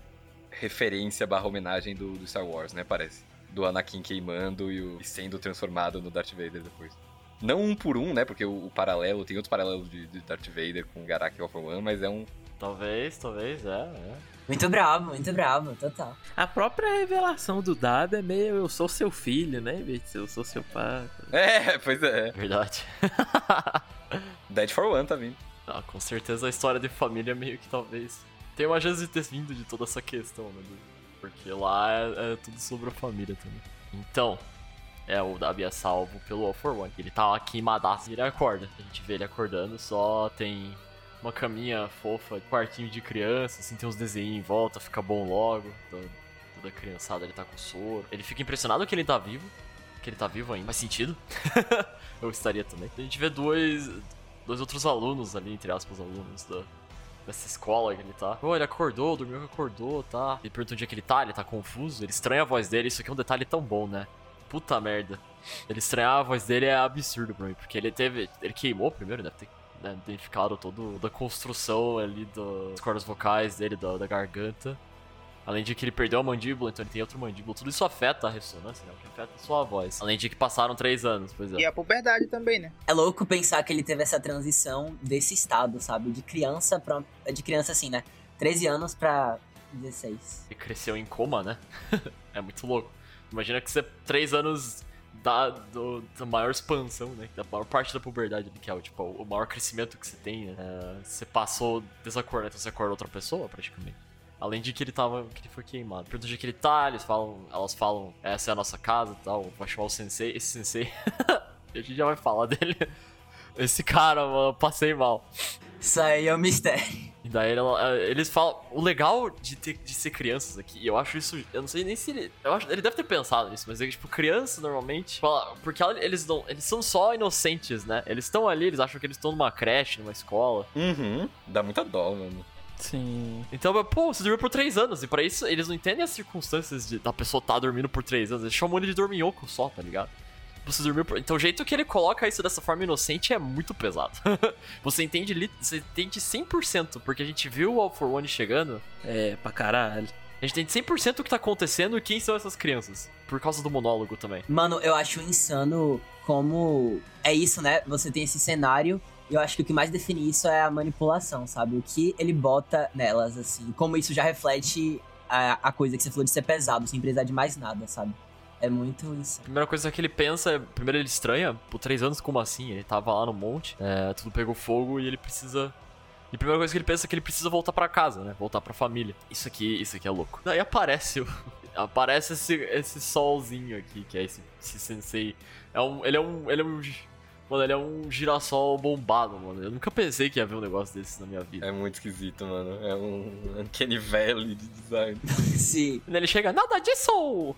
referência barra homenagem do, do, Star Wars, né, parece. Do Anakin queimando e, o, e, sendo transformado no Darth Vader depois. Não um por um, né, porque o, o paralelo, tem outros paralelos de, de Darth Vader com Garak e Alpha One, mas é um... Talvez, talvez, é, é. Muito bravo, muito bravo, total. A própria revelação do Dab é meio eu sou seu filho, né? Eu sou seu pai. É, pois é. Verdade. Dead for One tá vindo. Ah, com certeza a história de família meio que talvez tem uma chance de ter vindo de toda essa questão, né? Porque lá é, é tudo sobre a família também. Então, é, o Dabi é salvo pelo All for One. Ele tá aqui queimadaço e ele acorda. A gente vê ele acordando, só tem uma caminha fofa, quartinho de criança, assim, tem uns desenhos em volta, fica bom logo. Toda, toda criançada ele tá com soro. Ele fica impressionado que ele tá vivo. Que ele tá vivo ainda. Faz sentido. Eu estaria também. A gente vê dois, dois outros alunos ali, entre aspas, alunos da, dessa escola que ele tá. Pô, ele acordou, dormiu que acordou, tá? Ele pergunta onde é que ele tá, ele tá confuso, ele estranha a voz dele. Isso aqui é um detalhe tão bom, né? Puta merda. Ele estranhar a voz dele é absurdo pra mim, porque ele teve. Ele queimou primeiro, deve ter né, identificaram todo da construção ali das cordas vocais dele, da, da, garganta. Além de que ele perdeu a mandíbula, então ele tem outro mandíbula. Tudo isso afeta a ressonância, né? O que afeta a sua voz. Além de que passaram três anos, pois é. E a puberdade também, né? É louco pensar que ele teve essa transição desse estado, sabe? De criança pra. De criança assim, né? 13 anos pra 16. Ele cresceu em coma, né? é muito louco. Imagina que você, três anos da, do, da maior expansão, né? Da maior parte da puberdade, que é o, tipo, o maior crescimento que você tem, né? É, você passou desacordo, então você acorda outra pessoa, praticamente. Além de que ele tava. que ele foi queimado. Pergunta onde que ele tá, eles falam. Elas falam, essa é a nossa casa e tal. Vai chamar o sensei. Esse sensei. a gente já vai falar dele. Esse cara, mano, passei mal. Isso aí é um mistério. Daí ela- eles falam. O legal de, ter, de ser crianças aqui, e eu acho isso. Eu não sei nem se ele. Eu acho, ele deve ter pensado nisso, mas é que, tipo, crianças normalmente. fala- Porque ela- eles não. Eles são só inocentes, né? Eles estão ali, eles acham que eles estão numa creche, numa escola. Uhum. Dá muita dó, mano. Sim. Então, pô, você dormiu por três anos. E pra isso, eles não entendem as circunstâncias de, da pessoa estar dormindo por três anos. Eles chamam ele de dorminhoco só, tá ligado? Você dormiu por... Então o jeito que ele coloca isso dessa forma inocente é muito pesado. você entende li- você entende 100%, porque a gente viu o All for One chegando. É, pra caralho. A gente entende 100% o que tá acontecendo e quem são essas crianças. Por causa do monólogo também. Mano, eu acho insano como. É isso, né? Você tem esse cenário. Eu acho que o que mais define isso é a manipulação, sabe? O que ele bota nelas, assim. Como isso já reflete a, a coisa que você falou de ser pesado, sem precisar de mais nada, sabe? É muito insano. Primeira coisa que ele pensa é. Primeiro ele estranha, por três anos, como assim? Ele tava lá no monte, é, tudo pegou fogo e ele precisa. E a primeira coisa que ele pensa é que ele precisa voltar pra casa, né? Voltar pra família. Isso aqui, isso aqui é louco. Daí aparece o. Aparece esse, esse solzinho aqui, que é esse, esse sensei. É um, ele é um. Ele é um. Mano, ele é um girassol bombado, mano. Eu nunca pensei que ia ver um negócio desse na minha vida. É muito esquisito, mano. É um Uncanny Valley de design. Sim. Ele chega, nada disso!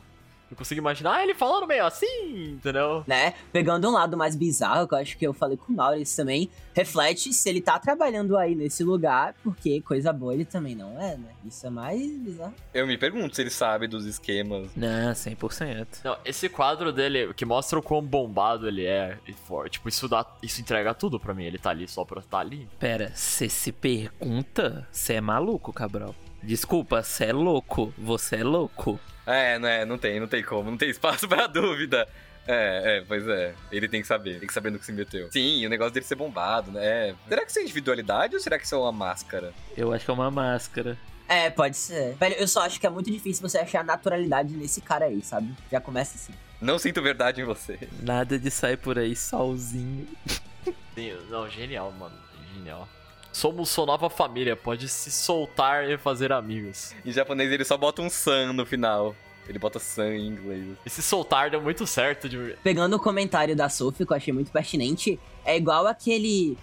Eu consigo imaginar ele falando meio assim, entendeu? né? Pegando um lado mais bizarro, que eu acho que eu falei com o Maurício também, reflete se ele tá trabalhando aí nesse lugar, porque coisa boa ele também não é, né? Isso é mais bizarro. Eu me pergunto se ele sabe dos esquemas. Não, 100%. Não, esse quadro dele, que mostra o quão bombado ele é e forte, tipo, isso dá, isso entrega tudo pra mim. Ele tá ali só pra estar ali. Pera, você se pergunta? Você é maluco, Cabral? Desculpa, você é louco. Você é louco. É, não é, não tem, não tem como, não tem espaço pra dúvida. É, é, pois é. Ele tem que saber, tem que saber no que se meteu. Sim, o negócio dele ser bombado, né? Será que isso é individualidade ou será que isso é uma máscara? Eu acho que é uma máscara. É, pode ser. Velho, eu só acho que é muito difícil você achar naturalidade nesse cara aí, sabe? Já começa assim. Não sinto verdade em você. Nada de sair por aí solzinho. Sim, não, genial, mano. Genial. Somos sua nova família, pode se soltar e fazer amigos. Em japonês ele só bota um san no final. Ele bota san em inglês. Esse soltar deu muito certo de. Pegando o comentário da Sophie, que eu achei muito pertinente, é igual aquele.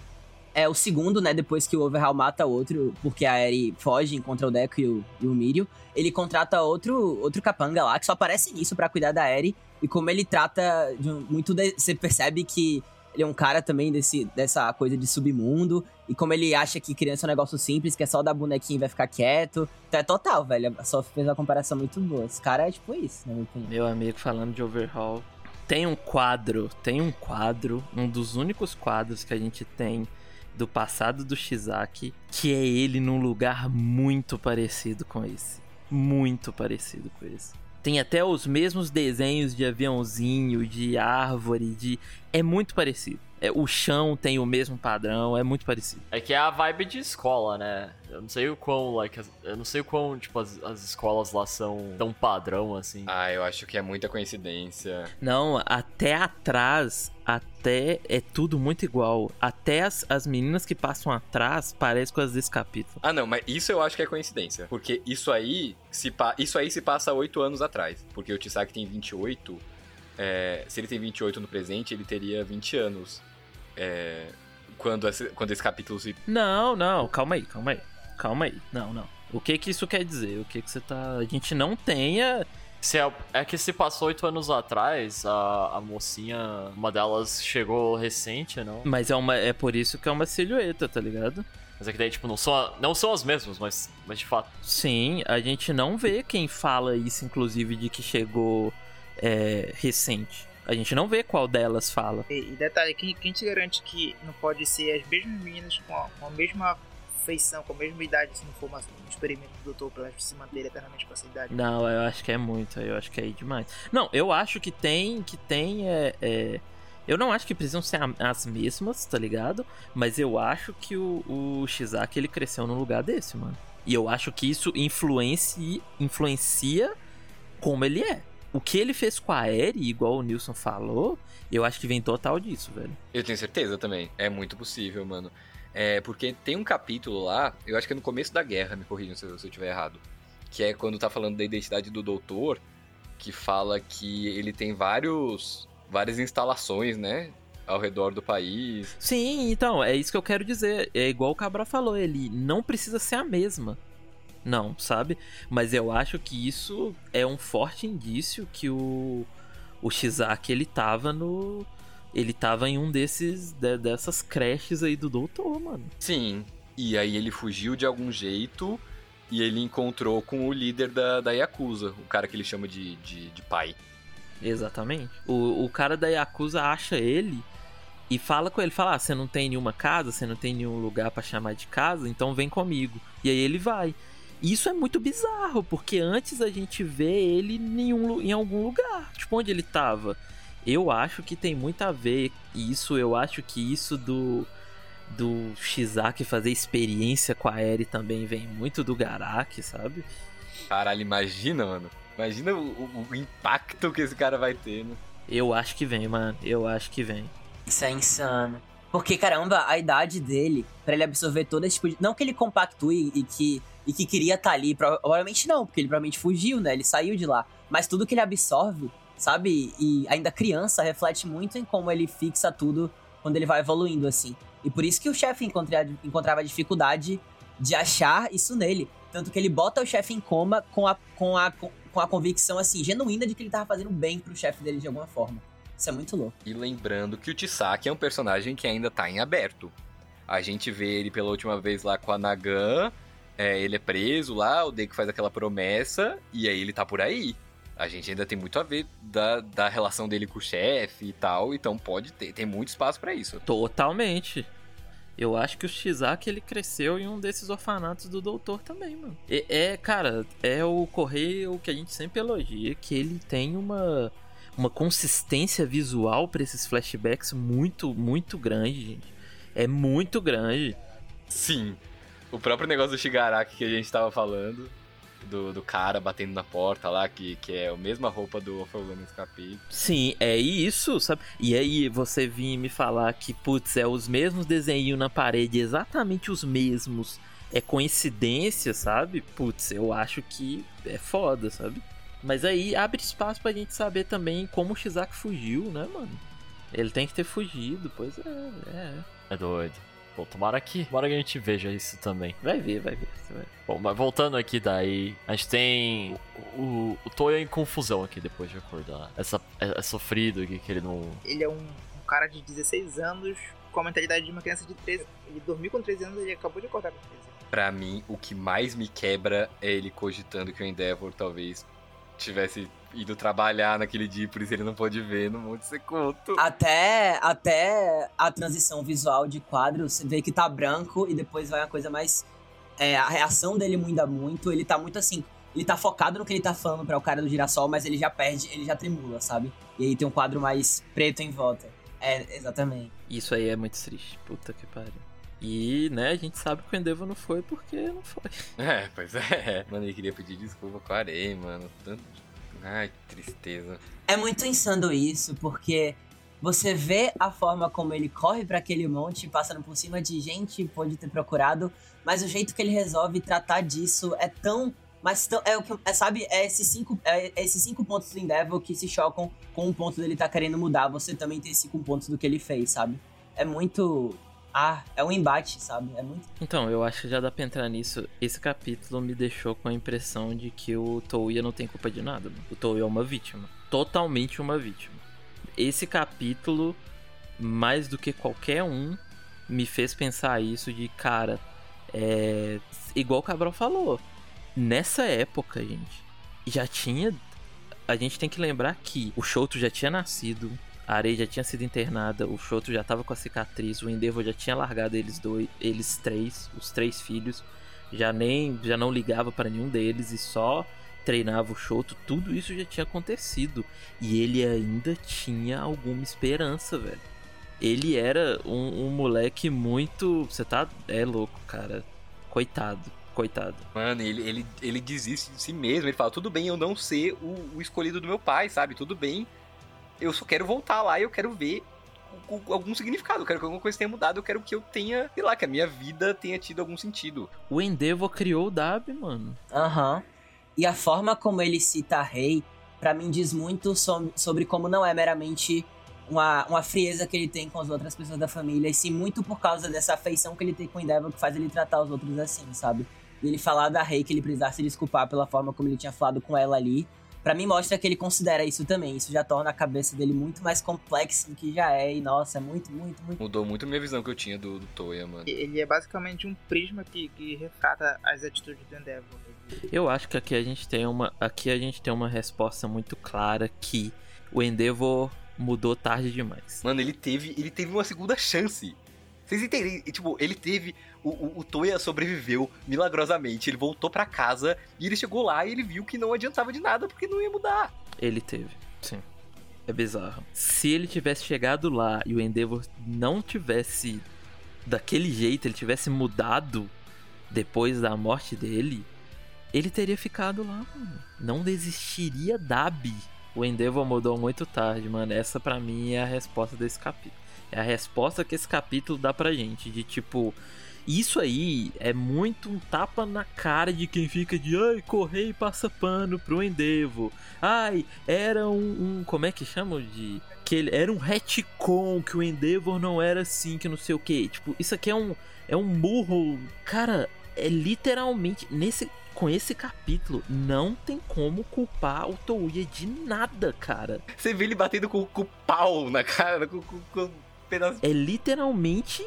É o segundo, né? Depois que o Overhaul mata o outro, porque a Eri foge, encontra o Deco e o, e o Mirio. Ele contrata outro, outro capanga lá, que só aparece nisso pra cuidar da Eri. E como ele trata de um- muito. de- você percebe que ele é um cara também desse, dessa coisa de submundo. E como ele acha que criança é um negócio simples, que é só dar bonequinho e vai ficar quieto. Então é total, velho. Sophie fez uma comparação muito boa. Esse cara é tipo isso, na minha opinião. Meu amigo falando de overhaul. Tem um quadro, tem um quadro, um dos únicos quadros que a gente tem do passado do Shizaki, que é ele num lugar muito parecido com esse. Muito parecido com esse. Tem até os mesmos desenhos de aviãozinho, de árvore, de. É muito parecido. É, o chão tem o mesmo padrão, é muito parecido. É que é a vibe de escola, né? Eu não sei o quão, like, eu não sei o quão, tipo, as, as escolas lá são tão padrão assim. Ah, eu acho que é muita coincidência. Não, até atrás, até é tudo muito igual. Até as, as meninas que passam atrás parecem com as desse capítulo. Ah, não, mas isso eu acho que é coincidência. Porque isso aí se, pa- isso aí se passa oito anos atrás. Porque o Tisaki tem 28. é, se ele tem 28 no presente, ele teria 20 anos. É, quando, esse, quando esse capítulo se. Não, não, calma aí, calma aí. Calma aí. Não, não. O que que isso quer dizer? O que que você tá. A gente não tenha. Se é, é que se passou oito anos atrás, a, a mocinha, uma delas chegou recente, não? Mas é, uma, é por isso que é uma silhueta, tá ligado? Mas é que daí, tipo, não são, não são as mesmas, mas, mas de fato. Sim, a gente não vê quem fala isso, inclusive, de que chegou é, recente. A gente não vê qual delas fala. E, e detalhe, quem, quem te garante que não pode ser as mesmas meninas com a, com a mesma feição, com a mesma idade, se não for um experimento do doutor pra elas se manterem eternamente com essa idade? Não, eu acho que é muito, eu acho que é demais. Não, eu acho que tem, que tem, é, é, Eu não acho que precisam ser as mesmas, tá ligado? Mas eu acho que o, o Shizaki, ele cresceu num lugar desse, mano. E eu acho que isso influencia, influencia como ele é. O que ele fez com a Eri, igual o Nilson falou, eu acho que vem total disso, velho. Eu tenho certeza também. É muito possível, mano. É, porque tem um capítulo lá, eu acho que é no começo da guerra, me corrijam se eu, se eu tiver errado. Que é quando tá falando da identidade do doutor, que fala que ele tem vários. várias instalações, né? ao redor do país. Sim, então, é isso que eu quero dizer. É igual o Cabral falou, ele não precisa ser a mesma. Não, sabe? Mas eu acho que isso é um forte indício que o, o Shizaki, ele tava no... Ele tava em um desses... De, dessas creches aí do doutor, mano. Sim, e aí ele fugiu de algum jeito e ele encontrou com o líder da, da Yakuza, o cara que ele chama de, de, de pai. Exatamente. O, o cara da Yakuza acha ele e fala com ele, fala, ah, você não tem nenhuma casa, você não tem nenhum lugar para chamar de casa, então vem comigo. E aí ele vai. Isso é muito bizarro, porque antes a gente vê ele em, um, em algum lugar. Tipo, onde ele tava. Eu acho que tem muito a ver isso, eu acho que isso do do Shizaki fazer experiência com a Eri também vem muito do Garaki, sabe? Caralho, imagina, mano. Imagina o, o, o impacto que esse cara vai ter, né? Eu acho que vem, mano. Eu acho que vem. Isso é insano. Porque, caramba, a idade dele, para ele absorver todo esse tipo de... Não que ele compactue e que, e que queria estar tá ali, provavelmente não, porque ele provavelmente fugiu, né? Ele saiu de lá. Mas tudo que ele absorve, sabe? E ainda criança, reflete muito em como ele fixa tudo quando ele vai evoluindo, assim. E por isso que o chefe encontrava dificuldade de achar isso nele. Tanto que ele bota o chefe em coma com a, com, a, com a convicção, assim, genuína de que ele tava fazendo bem pro chefe dele de alguma forma. Isso é muito louco. E lembrando que o Tisaki é um personagem que ainda tá em aberto. A gente vê ele pela última vez lá com a Nagan, é, ele é preso lá, o Deku faz aquela promessa, e aí ele tá por aí a gente ainda tem muito a ver da, da relação dele com o chefe e tal, então pode ter, tem muito espaço para isso. Totalmente. Eu acho que o Shizaki ele cresceu em um desses orfanatos do doutor também, mano. É, é cara, é o correio que a gente sempre elogia, que ele tem uma uma consistência visual para esses flashbacks muito, muito grande, gente. É muito grande. Sim. O próprio negócio do Shigaraki que a gente tava falando, do, do cara batendo na porta lá, que, que é a mesma roupa do Offerland Escape. Sim, é isso, sabe? E aí você vir me falar que, putz, é os mesmos desenhos na parede, exatamente os mesmos. É coincidência, sabe? Putz, eu acho que é foda, sabe? Mas aí abre espaço pra gente saber também como o Shizaki fugiu, né, mano? Ele tem que ter fugido, pois é, é. É doido. Pô, tomara que, tomara que a gente veja isso também. Vai ver, vai ver. Vai. Bom, mas voltando aqui daí, a gente tem o, o, o Toyo em confusão aqui depois de acordar. Essa, é, é sofrido aqui que ele não... Ele é um, um, cara de 16 anos com a mentalidade de uma criança de 13. Ele dormiu com 13 anos e ele acabou de acordar com 13 anos. Pra mim, o que mais me quebra é ele cogitando que o Endeavor talvez tivesse ido trabalhar naquele dia, por isso ele não pôde ver no Monte Secoto. Até, até a transição visual de quadro, você vê que tá branco e depois vai uma coisa mais. É, a reação dele muda muito, ele tá muito assim. Ele tá focado no que ele tá falando para o cara do girassol, mas ele já perde, ele já tremula, sabe? E aí tem um quadro mais preto em volta. É, exatamente. Isso aí é muito triste. Puta que pariu. E, né, a gente sabe que o Endeavor não foi porque não foi. É, pois é. Mano, ele queria pedir desculpa com a Arei, mano. Tanto Ai, que tristeza. É muito insano isso, porque você vê a forma como ele corre para aquele monte, passando por cima de gente que pode ter procurado, mas o jeito que ele resolve tratar disso é tão. Mas tão, é o que. É, sabe, é esses, cinco, é esses cinco pontos do Endeavor que se chocam com o ponto dele tá querendo mudar. Você também tem cinco pontos do que ele fez, sabe? É muito ah, é um embate, sabe? É muito. Então, eu acho que já dá pra entrar nisso. Esse capítulo me deixou com a impressão de que o Touya não tem culpa de nada. O Touya é uma vítima. Totalmente uma vítima. Esse capítulo, mais do que qualquer um, me fez pensar isso de, cara, é. Igual o Cabral falou. Nessa época, gente, já tinha. A gente tem que lembrar que o Shoto já tinha nascido, a Arei já tinha sido internada, o Shoto já tava com a cicatriz, o Endeavor já tinha largado eles dois, eles três, os três filhos, já nem já não ligava para nenhum deles e só treinava o Shoto, tudo isso já tinha acontecido e ele ainda tinha alguma esperança, velho. Ele era um, um moleque muito, você tá é louco, cara. Coitado coitado. Mano, ele, ele, ele desiste de si mesmo. Ele fala: tudo bem eu não ser o, o escolhido do meu pai, sabe? Tudo bem eu só quero voltar lá e eu quero ver algum significado, eu quero que alguma coisa tenha mudado, eu quero que eu tenha, sei lá, que a minha vida tenha tido algum sentido. O Endeavor criou o Dab, mano. Aham. Uhum. E a forma como ele cita Rei, para mim diz muito sobre como não é meramente uma, uma frieza que ele tem com as outras pessoas da família, e sim muito por causa dessa afeição que ele tem com o Endeavor que faz ele tratar os outros assim, sabe? E ele falar da Rei que ele precisar se desculpar pela forma como ele tinha falado com ela ali. Pra mim mostra que ele considera isso também. Isso já torna a cabeça dele muito mais complexa do que já é. E nossa, é muito, muito, muito. Mudou muito a minha visão que eu tinha do, do Toya, mano. Ele é basicamente um prisma que, que retrata as atitudes do Endeavor. Eu acho que aqui a gente tem uma, aqui a gente tem uma resposta muito clara que o Endeavor mudou tarde demais. Mano, ele teve, ele teve uma segunda chance. Vocês entendem? E, Tipo, ele teve. O, o, o Toya sobreviveu milagrosamente. Ele voltou pra casa e ele chegou lá e ele viu que não adiantava de nada porque não ia mudar. Ele teve, sim. É bizarro. Se ele tivesse chegado lá e o Endeavor não tivesse daquele jeito, ele tivesse mudado depois da morte dele, ele teria ficado lá, mano. Não desistiria da Abby. O Endeavor mudou muito tarde, mano. Essa pra mim é a resposta desse capítulo. É a resposta que esse capítulo dá pra gente. De tipo, isso aí é muito um tapa na cara de quem fica de ai, correr e passa pano pro Endeavor. Ai, era um, um- Como é que chamam de. Que ele era um retcon, que o Endeavor não era assim, que não sei o que. Tipo, isso aqui é um. É um murro. Cara, é literalmente. Nesse. Com esse capítulo, não tem como culpar o Touya de nada, cara. Você vê ele batendo com, com o pau na cara, com, com, com um pedaço. É literalmente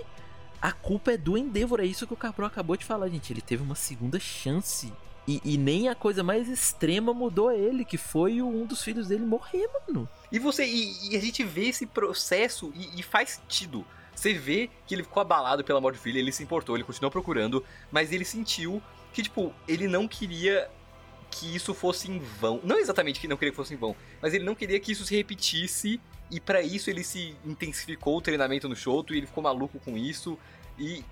a culpa é do Endeavor. É isso que o Capro acabou de falar, gente. Ele teve uma segunda chance. E, e nem a coisa mais extrema mudou ele, que foi um dos filhos dele morrer, mano. E você. E, e a gente vê esse processo e, e faz sentido. Você vê que ele ficou abalado pela morte do filho, ele se importou, ele continuou procurando, mas ele sentiu que, tipo, ele não queria que isso fosse em vão. Não exatamente que não queria que fosse em vão, mas ele não queria que isso se repetisse. E pra isso ele se intensificou o treinamento no Shoto e ele ficou maluco com isso. E.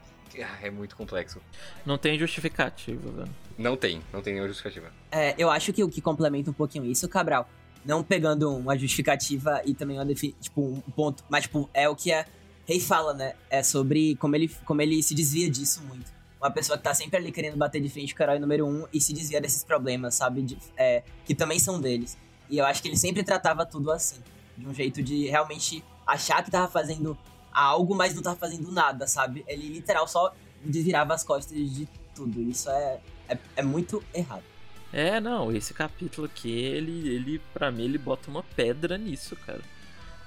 ah, É muito complexo. Não tem justificativa, velho. Não tem, não tem nenhuma justificativa. É, eu acho que o que complementa um pouquinho isso, Cabral, não pegando uma justificativa e também uma tipo, um ponto, mas tipo, é o que a Rei fala, né? É sobre como ele, como ele se desvia disso muito. Uma pessoa que tá sempre ali querendo bater de frente com o herói número um e se desvia desses problemas, sabe? De- é, que também são deles. E eu acho que ele sempre tratava tudo assim. De um jeito de realmente achar que tava fazendo algo, mas não tava fazendo nada, sabe? Ele literal só desvirava as costas de tudo. Isso é, é, é muito errado. É, não, esse capítulo aqui, ele, ele, pra mim, ele bota uma pedra nisso, cara.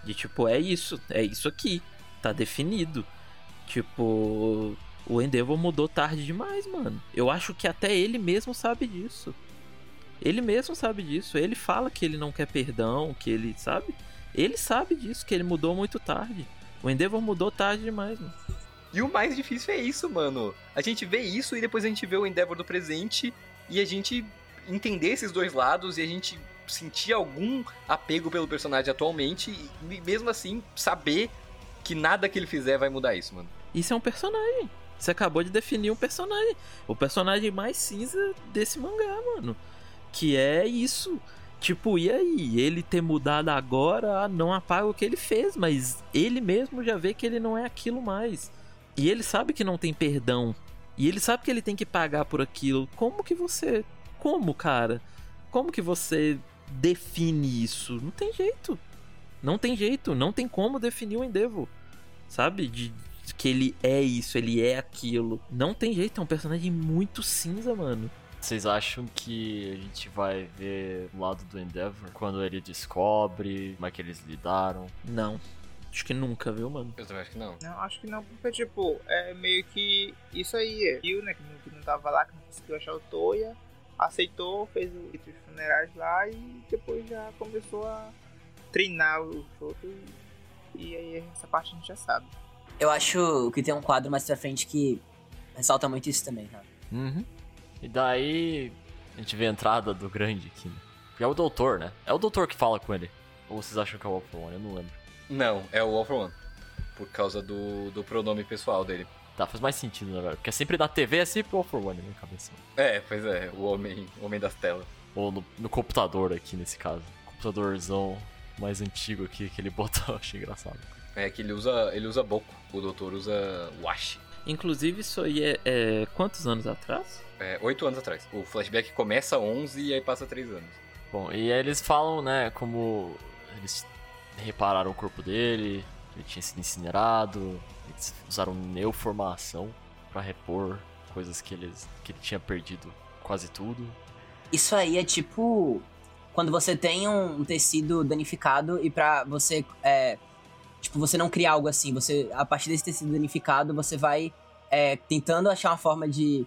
De tipo, é isso, é isso aqui. Tá definido. Tipo, o Endeavor mudou tarde demais, mano. Eu acho que até ele mesmo sabe disso. Ele mesmo sabe disso. Ele fala que ele não quer perdão, que ele, sabe? Ele sabe disso, que ele mudou muito tarde. O Endeavor mudou tarde demais, mano. E o mais difícil é isso, mano. A gente vê isso e depois a gente vê o Endeavor do presente e a gente entender esses dois lados e a gente sentir algum apego pelo personagem atualmente e mesmo assim saber que nada que ele fizer vai mudar isso, mano. Isso é um personagem. Você acabou de definir um personagem. O personagem mais cinza desse mangá, mano. Que é isso. Tipo, e aí? Ele ter mudado agora ah, não apaga o que ele fez, mas ele mesmo já vê que ele não é aquilo mais. E ele sabe que não tem perdão. E ele sabe que ele tem que pagar por aquilo. Como que você. Como, cara? Como que você define isso? Não tem jeito. Não tem jeito. Não tem como definir o Endeavor. Sabe? De, de que ele é isso, ele é aquilo. Não tem jeito. É um personagem muito cinza, mano. Vocês acham que a gente vai ver o lado do Endeavor quando ele descobre como é que eles lidaram? Não. Acho que nunca, viu, mano? Eu também acho que não. Não, acho que não, porque, tipo, é meio que isso aí. Viu, né, que não, que não tava lá, que não conseguiu achar o Toya, aceitou, fez o rito de funerais lá e depois já começou a treinar o Shoto e, e aí essa parte a gente já sabe. Eu acho que tem um quadro mais pra frente que ressalta muito isso também, cara. Uhum. E daí a gente vê a entrada do grande aqui, né? Que é o doutor, né? É o doutor que fala com ele. Ou vocês acham que é o All for One? Eu não lembro. Não, é o All for One. Por causa do, do pronome pessoal dele. Tá, faz mais sentido, na verdade. Porque é sempre na TV, é sempre o All for One na minha cabeça. É, pois é, o homem, o homem das telas. Ou no, no computador aqui, nesse caso. Computadorzão mais antigo aqui que ele bota, eu achei engraçado. É que ele usa, ele usa Boku, o doutor usa Washi. Inclusive, isso aí é, é quantos anos atrás? É, oito anos atrás. O flashback começa 11 e aí passa 3 anos. Bom, e aí eles falam, né, como eles repararam o corpo dele, ele tinha sido incinerado, eles usaram neoformação pra repor coisas que, eles, que ele tinha perdido quase tudo. Isso aí é tipo quando você tem um tecido danificado e pra você. É, tipo, você não criar algo assim. Você, a partir desse tecido danificado, você vai é, tentando achar uma forma de,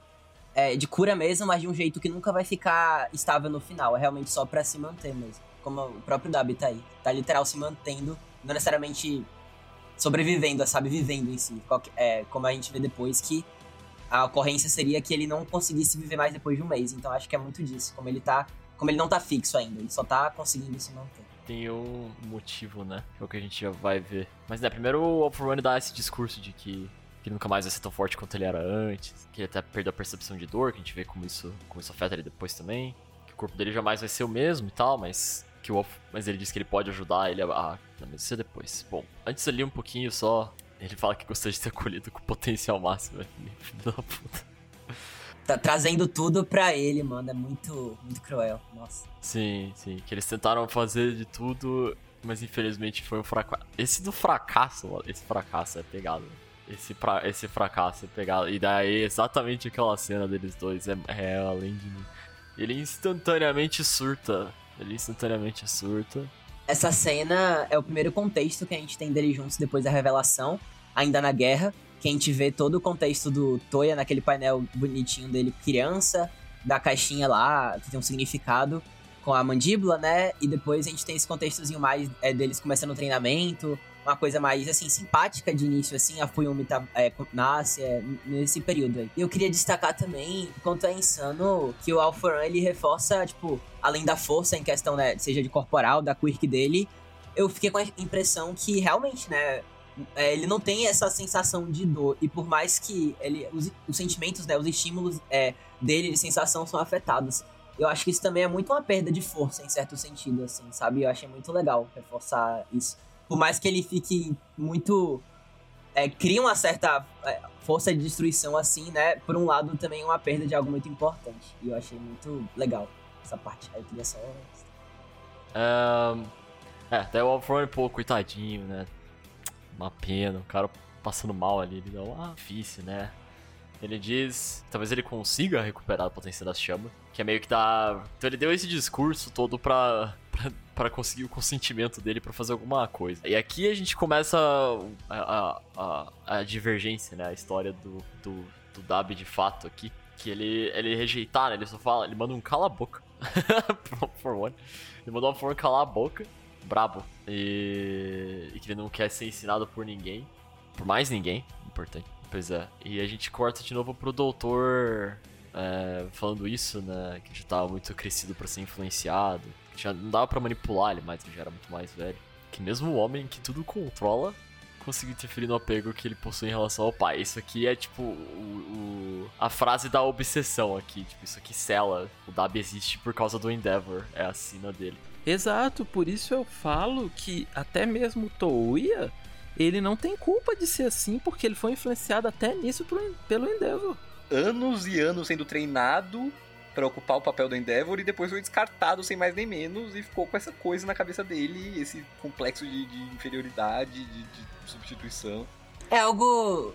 é, de cura mesmo, mas de um jeito que nunca vai ficar estável no final. É realmente só pra se manter mesmo. Como o próprio Dabi tá aí. Tá literal se mantendo, não necessariamente sobrevivendo, sabe? Vivendo em si. É, como a gente vê depois que a ocorrência seria que ele não conseguisse viver mais depois de um mês. Então acho que é muito disso. Como ele tá. Como ele não tá fixo ainda, ele só tá conseguindo se manter. Tem um motivo, né? Que é o que a gente já vai ver. Mas né, primeiro o Alpha dá esse discurso de que, que ele nunca mais vai ser tão forte quanto ele era antes. Que ele até perdeu a percepção de dor, que a gente vê como isso, como isso afeta ele depois também. Que o corpo dele jamais vai ser o mesmo e tal, mas. Que o, mas ele diz que ele pode ajudar ele a. a não, mas depois. Bom, antes ali um pouquinho só ele fala que gostaria de ser acolhido com potencial máximo, filho da puta. Tá trazendo tudo pra ele, mano. É muito, muito cruel. Nossa. Sim, sim. Que eles tentaram fazer de tudo, mas infelizmente foi um fracasso. Esse do fracasso, esse fracasso é pegado. Esse, pra, esse fracasso é pegado. E daí exatamente aquela cena deles dois é, é além de mim. Ele instantaneamente surta. Ele instantaneamente surta. Essa cena é o primeiro contexto que a gente tem deles juntos depois da revelação, ainda na guerra, que a gente vê todo o contexto do Toya naquele painel bonitinho dele criança, da caixinha lá, que tem um significado, com a mandíbula, né? E depois a gente tem esse contextozinho mais é, deles começando o treinamento, uma coisa mais, assim, simpática de início, assim, a Fuyumi tá, é, nasce é, nesse período aí. Eu queria destacar também, quanto é insano, que o Alpharan, ele reforça, tipo, além da força em questão, né, seja de corporal, da quirk dele, eu fiquei com a impressão que realmente, né, é, ele não tem essa sensação de dor. E por mais que ele, os, os sentimentos, né, os estímulos é, dele de sensação são afetados. Eu acho que isso também é muito uma perda de força, em certo sentido, assim, sabe? Eu achei muito legal reforçar isso por mais que ele fique muito. É, cria uma certa é, força de destruição assim, né? Por um lado, também é uma perda de algo muito importante. E eu achei muito legal essa parte. Aí queria só. Um, é, até o Alfron, pô, coitadinho, né? Uma pena, o cara passando mal ali, ele dá uma difícil, né? Ele diz talvez ele consiga recuperar a potência das chamas, que é meio que dá. Então ele deu esse discurso todo pra, pra, pra conseguir o consentimento dele para fazer alguma coisa. E aqui a gente começa a, a, a, a divergência, né? A história do, do, do Dab de fato aqui. Que ele, ele rejeitar, né? Ele só fala, ele manda um cala a boca. for one. Ele mandou uma forma calar a boca. Brabo. E, e que ele não quer ser ensinado por ninguém. Por mais ninguém. Importante. Pois é. E a gente corta de novo pro doutor é, falando isso, né? Que já tava muito crescido para ser influenciado. Já não dava para manipular ele mais, ele já era muito mais velho. Que mesmo o homem que tudo controla conseguiu interferir no apego que ele possui em relação ao pai. Isso aqui é tipo o, o, a frase da obsessão aqui. Tipo, isso aqui sela. O Dab existe por causa do Endeavor. É a sina dele. Exato, por isso eu falo que até mesmo o Touya ele não tem culpa de ser assim, porque ele foi influenciado até nisso pelo Endeavor. Anos e anos sendo treinado para ocupar o papel do Endeavor e depois foi descartado sem mais nem menos e ficou com essa coisa na cabeça dele, esse complexo de, de inferioridade, de, de, substituição. É algo.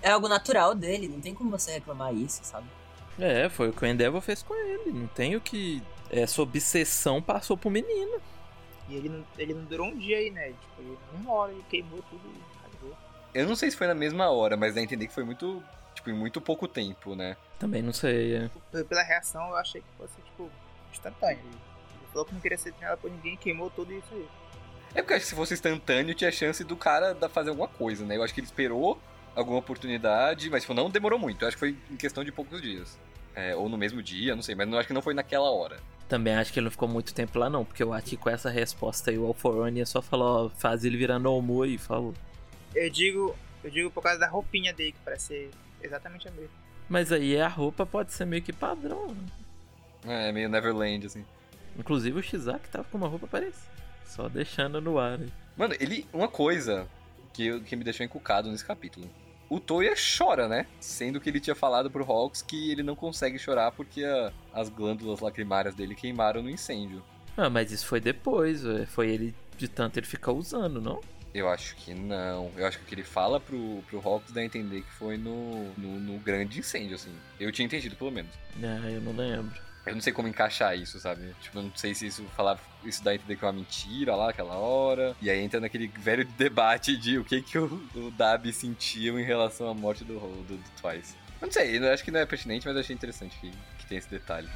É algo natural dele, não tem como você reclamar isso, sabe? É, foi o que o Endeavor fez com ele. Não tem o que. Essa obsessão passou pro menino. E ele não, ele não durou um dia aí, né? Tipo, uma hora ele queimou tudo e acabou. Eu não sei se foi na mesma hora, mas dá a entender que foi muito, tipo, em muito pouco tempo, né? Também não sei, é. Pela reação, eu achei que fosse, tipo, instantâneo. Ele falou que não queria ser treinado por ninguém, queimou tudo isso aí. É porque eu acho que se fosse instantâneo, tinha chance do cara fazer alguma coisa, né? Eu acho que ele esperou alguma oportunidade, mas tipo, não demorou muito. Eu acho que foi em questão de poucos dias. É, ou no mesmo dia, não sei, mas não acho que não foi naquela hora. Também acho que ele não ficou muito tempo lá, não, porque eu acho que com essa resposta aí o Alforone só falou, ó, faz ele virar Nomu e falou. Eu digo, eu digo por causa da roupinha dele, que parece ser exatamente a mesma. Mas aí a roupa pode ser meio que padrão, né? É, meio Neverland, assim. Inclusive o Shizaki tava com uma roupa parecida. Só deixando no ar. Aí. Mano, ele. Uma coisa que, que me deixou encucado nesse capítulo o Toya chora, né? Sendo que ele tinha falado pro Hawks que ele não consegue chorar porque a, as glândulas lacrimárias dele queimaram no incêndio. Ah, mas isso foi depois, foi ele De tanto ele ficar usando, não? Eu acho que não. Eu acho que o que ele fala pro, pro Hawks dá a entender que foi no, no, no grande incêndio, assim. Eu tinha entendido, pelo menos. É, eu não lembro. Eu não sei como encaixar isso, sabe? Tipo, eu não sei se isso falar isso dá a entender que é uma mentira lá aquela hora. E aí entra naquele velho debate de o que que o, o sentiu em relação à morte do, do, do Twice. Eu não sei, eu acho que não é pertinente, mas achei interessante que, que tem esse detalhe.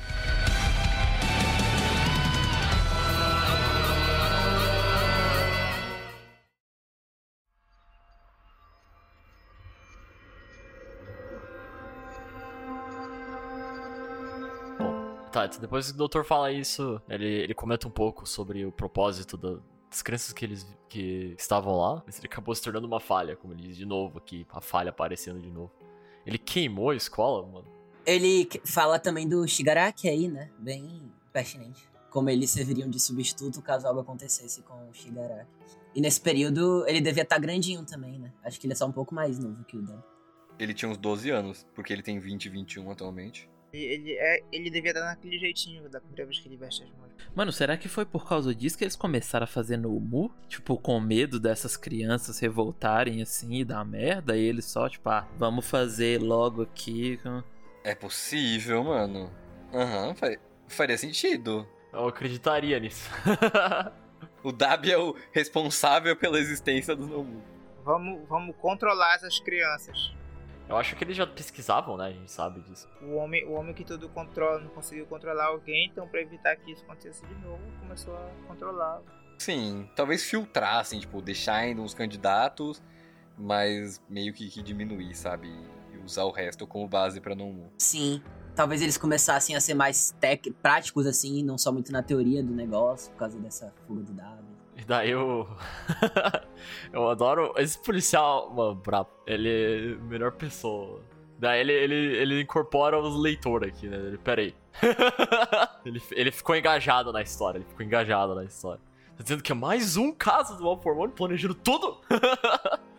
Tá, depois que o doutor fala isso, ele, ele comenta um pouco sobre o propósito da- das crianças que eles que estavam lá, mas ele acabou se tornando uma falha, como ele diz de novo aqui, a falha aparecendo de novo. Ele queimou a escola, mano. Ele fala também do Shigaraki aí, né? Bem pertinente. Como eles serviriam de substituto caso algo acontecesse com o Shigaraki. E nesse período ele devia estar grandinho também, né? Acho que ele é só um pouco mais novo que o Dan. Ele tinha uns 12 anos, porque ele tem 20 e 21 atualmente. Ele, ele, é, ele devia dar naquele jeitinho da primeira vez que ele veste as mãos. Mano, será que foi por causa disso que eles começaram a fazer no Mu? Tipo, com medo dessas crianças revoltarem assim e dar merda? E eles só, tipo, ah, vamos fazer logo aqui. É possível, mano. Aham, fa- faria sentido. Eu acreditaria nisso. O Dabi é o responsável pela existência do Nomu. Vamos, vamos controlar essas crianças. Eu acho que eles já pesquisavam, né? A gente sabe disso. O homem, o homem que tudo controla não conseguiu controlar alguém, então pra evitar que isso aconteça de novo, começou a controlar. Sim, talvez filtrar, assim, tipo, deixar ainda uns candidatos, mas meio que, que diminuir, sabe? E usar o resto como base pra Nomu. Sim. Talvez eles começassem a ser mais tec práticos, assim, não só muito na teoria do negócio, por causa dessa fuga do W. Daí eu. eu adoro. Esse policial, mano, brabo. Ele é a melhor pessoa. Daí ele, ele, ele incorpora os leitores aqui, né? Ele, pera aí. ele, ele ficou engajado na história. Ele ficou engajado na história. Tá dizendo que é mais um caso do All for One planejando tudo?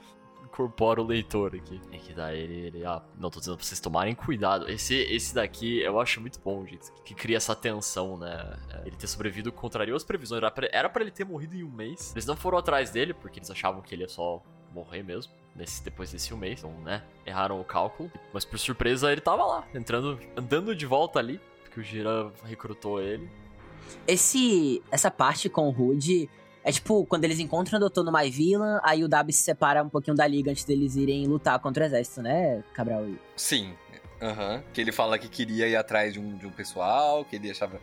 Incorpora o leitor aqui. E que daí ele, ele. Ah, não, tô dizendo pra vocês tomarem cuidado. Esse, esse daqui eu acho muito bom, gente. Que cria essa tensão, né? É, Ele ter sobrevivido contrariou as previsões. Era pra, era pra ele ter morrido em um mês. Eles não foram atrás dele, porque eles achavam que ele ia só morrer mesmo. Nesse, depois desse um mês, então, né? Erraram o cálculo. Mas por surpresa ele tava lá, entrando, andando de volta ali. Porque o Gira recrutou ele. Esse, essa parte com o Rude é tipo quando eles encontram o Dr. no My Villain, aí o W se separa um pouquinho da liga antes deles irem lutar contra o exército, né, Cabral? Sim, aham. Que ele fala que queria ir atrás de um, de um pessoal, que ele achava.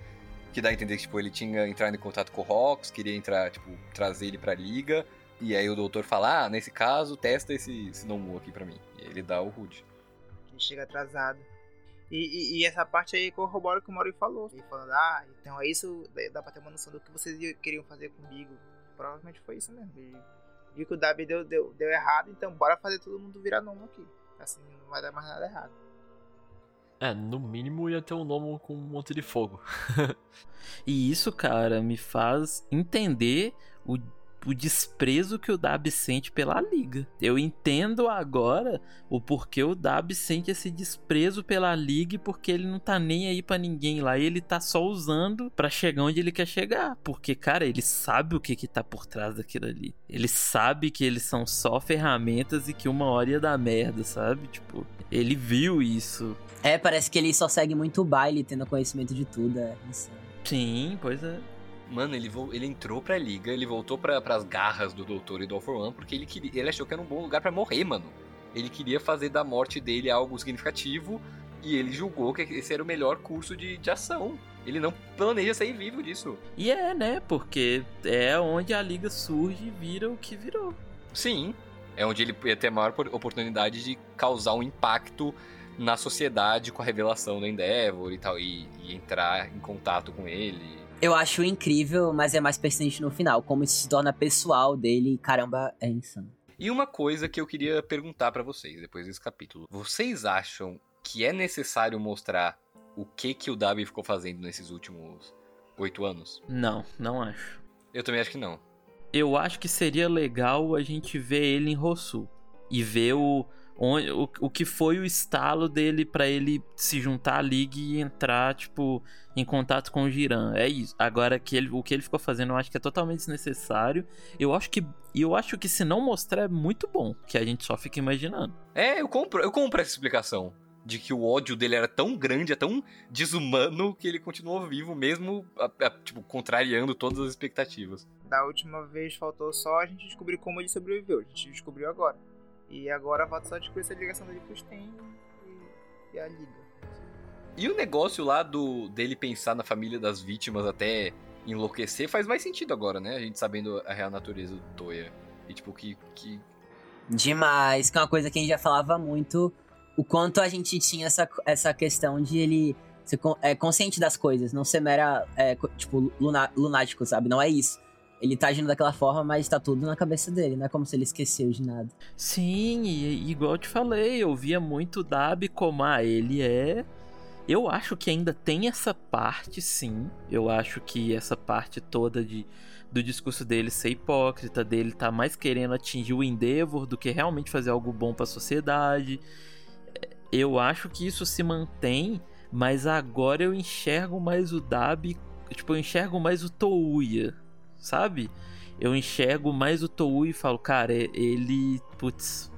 Que dá a entender que tipo, ele tinha entrado em contato com o Rox, queria entrar, tipo, trazer ele pra liga. E aí o doutor fala, ah, nesse caso, testa esse, esse Nomu aqui pra mim. E aí ele dá o Rude. Ele chega atrasado. E, e- e essa parte aí corrobora o que o Mori falou. Ele falando, ah, então é isso, dá pra ter uma noção do que vocês iam- queriam fazer comigo. Provavelmente foi isso mesmo. Viu que o W deu, deu, deu errado, então bora fazer todo mundo virar nomo aqui. Assim não vai dar mais nada errado. É, no mínimo ia ter um nome com um monte de fogo. E isso, cara, me faz entender o, o desprezo que o Dab sente pela liga. Eu entendo agora o porquê o Dab sente esse desprezo pela liga e porque ele não tá nem aí pra ninguém lá. E ele tá só usando pra chegar onde ele quer chegar. Porque, cara, ele sabe o que que tá por trás daquilo ali. Ele sabe que eles são só ferramentas e que uma hora ia dar merda, sabe? Tipo, ele viu isso. É, parece que ele só segue muito o baile, tendo conhecimento de tudo, é. Sim, pois é. Mano, ele, ele entrou pra liga, ele voltou pra, pras garras do doutor e do All for One, porque ele, queria, ele achou que era um bom lugar pra morrer, mano. Ele queria fazer da morte dele algo significativo e ele julgou que esse era o melhor curso de, de ação. Ele não planeja sair vivo disso. E é, né? Porque é onde a liga surge e vira o que virou. Sim, é onde ele ia ter a maior por- oportunidade de causar um impacto na sociedade com a revelação do Endeavor e tal, e, e entrar em contato com ele. Eu acho incrível, mas é mais persistente no final, como isso se torna pessoal dele, caramba, é insano. E uma coisa que eu queria perguntar pra vocês depois desse capítulo. Vocês acham que é necessário mostrar o que que o Dabi ficou fazendo nesses últimos oito anos? Não, não acho. Eu também acho que não. Eu acho que seria legal a gente ver ele em Rossu. E ver o, onde, o, o que foi o estalo dele para ele se juntar à liga e entrar, tipo, em contato com o Giran. É isso. Agora que ele, o que ele ficou fazendo, eu acho que é totalmente desnecessário. Eu acho que eu acho que se não mostrar é muito bom, que a gente só fica imaginando. É, eu compro, eu compro essa explicação de que o ódio dele era tão grande, é tão desumano que ele continuou vivo mesmo, a, a, tipo, contrariando todas as expectativas. Da última vez faltou só a gente descobrir como ele sobreviveu. A gente descobriu agora. E agora falta só descobrir essa ligação dele com o Sten e, e a Liga. E o negócio lá do dele pensar na família das vítimas até enlouquecer faz mais sentido agora, né? A gente sabendo a real natureza do Toya. E tipo, que. que... Demais, que é uma coisa que a gente já falava muito. O quanto a gente tinha essa, essa questão de ele ser é, consciente das coisas, não ser mera, é, tipo, luna, lunático, sabe? Não é isso. Ele tá agindo daquela forma, mas tá tudo na cabeça dele, não é como se ele esqueceu de nada. Sim, e, igual eu te falei, eu via muito Dab como, ah, ele é eu acho que ainda tem essa parte, sim. Eu acho que essa parte toda de, do discurso dele ser hipócrita, dele tá mais querendo atingir o Endeavor do que realmente fazer algo bom para a sociedade. Eu acho que isso se mantém, mas agora eu enxergo mais o Dab, tipo, eu enxergo mais o Touya, sabe? Eu enxergo mais o Touya e falo, cara, ele, putz,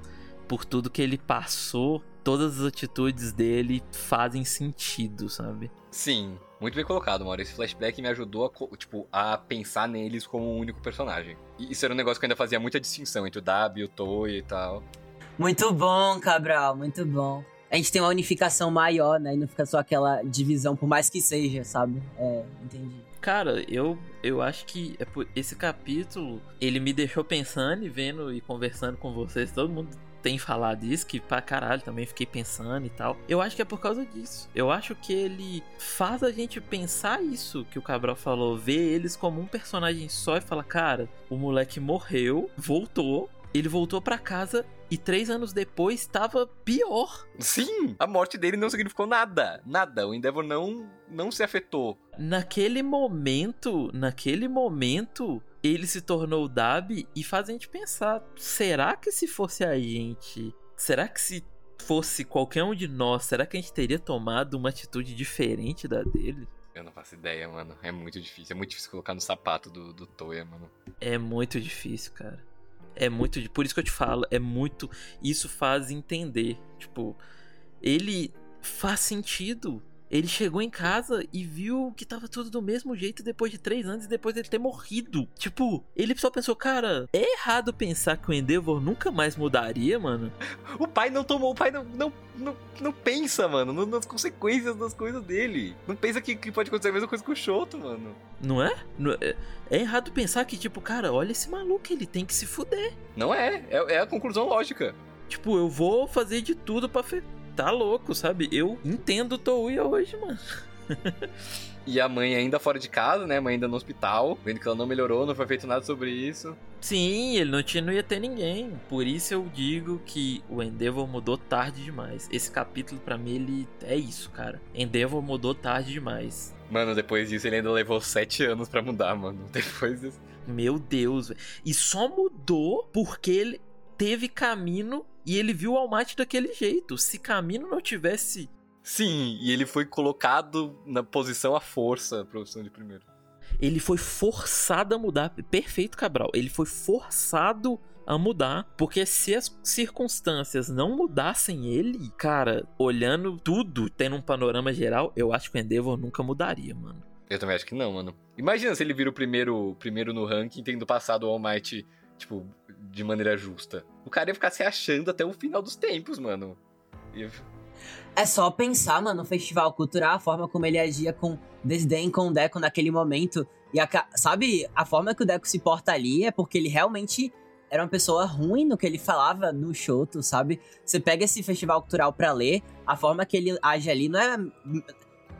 por tudo que ele passou, todas as atitudes dele fazem sentido, sabe? Sim, muito bem colocado, Mauro. Esse flashback me ajudou a, tipo, a pensar neles como um único personagem. E isso era um negócio que eu ainda fazia muita distinção entre o Dab, o Toy e tal. Muito bom, Cabral, muito bom. A gente tem uma unificação maior, né? E não fica só aquela divisão, por mais que seja, sabe? É, entendi. Cara, eu, eu acho que é esse capítulo, ele me deixou pensando e vendo e conversando com vocês, todo mundo tem falado isso, que pra caralho também fiquei pensando e tal. Eu acho que é por causa disso. Eu acho que ele faz a gente pensar isso que o Cabral falou, ver eles como um personagem só e falar, cara, o moleque morreu, voltou, ele voltou para casa e três anos depois estava pior. Sim, a morte dele não significou nada. Nada. O Endeavor não, não se afetou. Naquele momento, naquele momento, ele se tornou o Dab e faz a gente pensar: será que se fosse a gente. Será que se fosse qualquer um de nós, será que a gente teria tomado uma atitude diferente da dele? Eu não faço ideia, mano. É muito difícil. É muito difícil colocar no sapato do, do Toya, mano. É muito difícil, cara. É muito. Por isso que eu te falo, é muito. Isso faz entender. Tipo, ele faz sentido. Ele chegou em casa e viu que tava tudo do mesmo jeito depois de três anos e depois dele ter morrido. Tipo, ele só pensou, cara, é errado pensar que o Endeavor nunca mais mudaria, mano. O pai não tomou, o pai não, não, não, não pensa, mano, nas consequências das coisas dele. Não pensa que, que pode acontecer a mesma coisa com o Shoto, mano. Não é? é? É errado pensar que, tipo, cara, olha esse maluco, ele tem que se fuder. Não é, é, é a conclusão lógica. Tipo, eu vou fazer de tudo pra, tá louco, sabe? Eu entendo o Touya hoje, mano. e a mãe ainda fora de casa, né? A mãe ainda no hospital, vendo que ela não melhorou, não foi feito nada sobre isso. Sim, ele não, tinha, não ia ter ninguém. Por isso eu digo que o Endeavor mudou tarde demais. Esse capítulo, para mim, ele é isso, cara. Endeavor mudou tarde demais. Mano, depois disso ele ainda levou sete anos para mudar, mano. Depois disso. Meu Deus, velho. E só mudou porque ele teve caminho e ele viu o Almighty daquele jeito. Se Camino não tivesse. Sim, e ele foi colocado na posição à força, profissão de primeiro. Ele foi forçado a mudar. Perfeito, Cabral. Ele foi forçado a mudar. Porque se as circunstâncias não mudassem ele, cara, olhando tudo, tendo um panorama geral, eu acho que o Endeavor nunca mudaria, mano. Eu também acho que não, mano. Imagina se ele vira o primeiro, primeiro no ranking, tendo passado o All Might, tipo, de maneira justa. O cara ia ficar se achando até o final dos tempos, mano. É só pensar, mano, no festival cultural, a forma como ele agia com desdém com o Deco naquele momento. E a, sabe, a forma que o Deco se porta ali é porque ele realmente era uma pessoa ruim no que ele falava no Shoto, sabe? Você pega esse festival cultural pra ler, a forma que ele age ali não é.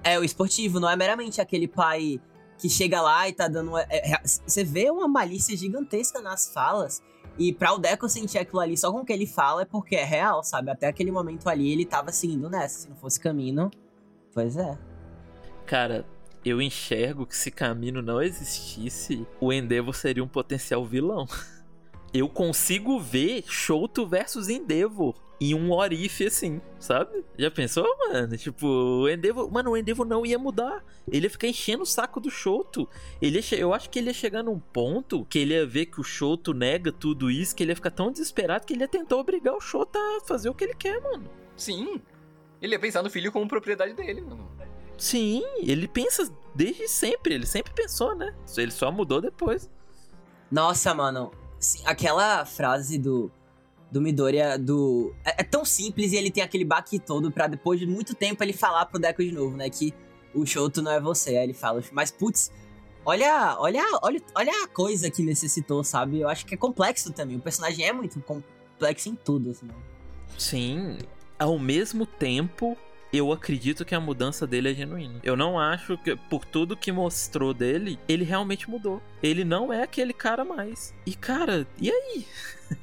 É o esportivo, não é meramente aquele pai que chega lá e tá dando. É, é, você vê uma malícia gigantesca nas falas. E pra o Deco sentir aquilo ali só com o que ele fala é porque é real, sabe? Até aquele momento ali ele tava seguindo nessa. Se não fosse caminho, pois é. Cara, eu enxergo que se caminho não existisse, o Endeavor seria um potencial vilão. eu consigo ver Shoto versus Endeavor em um Orif assim, sabe? Já pensou, mano? Tipo, o Endeavor. Mano, o Endeavor não ia mudar. Ele ia ficar enchendo o saco do Shoto. Ele che... Eu acho que ele ia chegar num ponto que ele ia ver que o Shoto nega tudo isso, que ele ia ficar tão desesperado que ele ia tentar obrigar o Shoto a fazer o que ele quer, mano. Sim. Ele ia pensar no filho como propriedade dele, mano. Sim, ele pensa desde sempre. Ele sempre pensou, né? Ele só mudou depois. Nossa, mano. Aquela frase do do Midoriya do é, é, tão simples e ele tem aquele baque todo para depois de muito tempo ele falar pro Deco de novo, né, que o Shoto não é você. Aí ele fala, mas putz, olha, olha, olha, olha a coisa que necessitou, sabe? Eu acho que é complexo também. O personagem é muito complexo em tudo, assim. Sim, ao mesmo tempo eu acredito que a mudança dele é genuína. Eu não acho que, por tudo que mostrou dele, ele realmente mudou. Ele não é aquele cara mais. E, cara, e aí?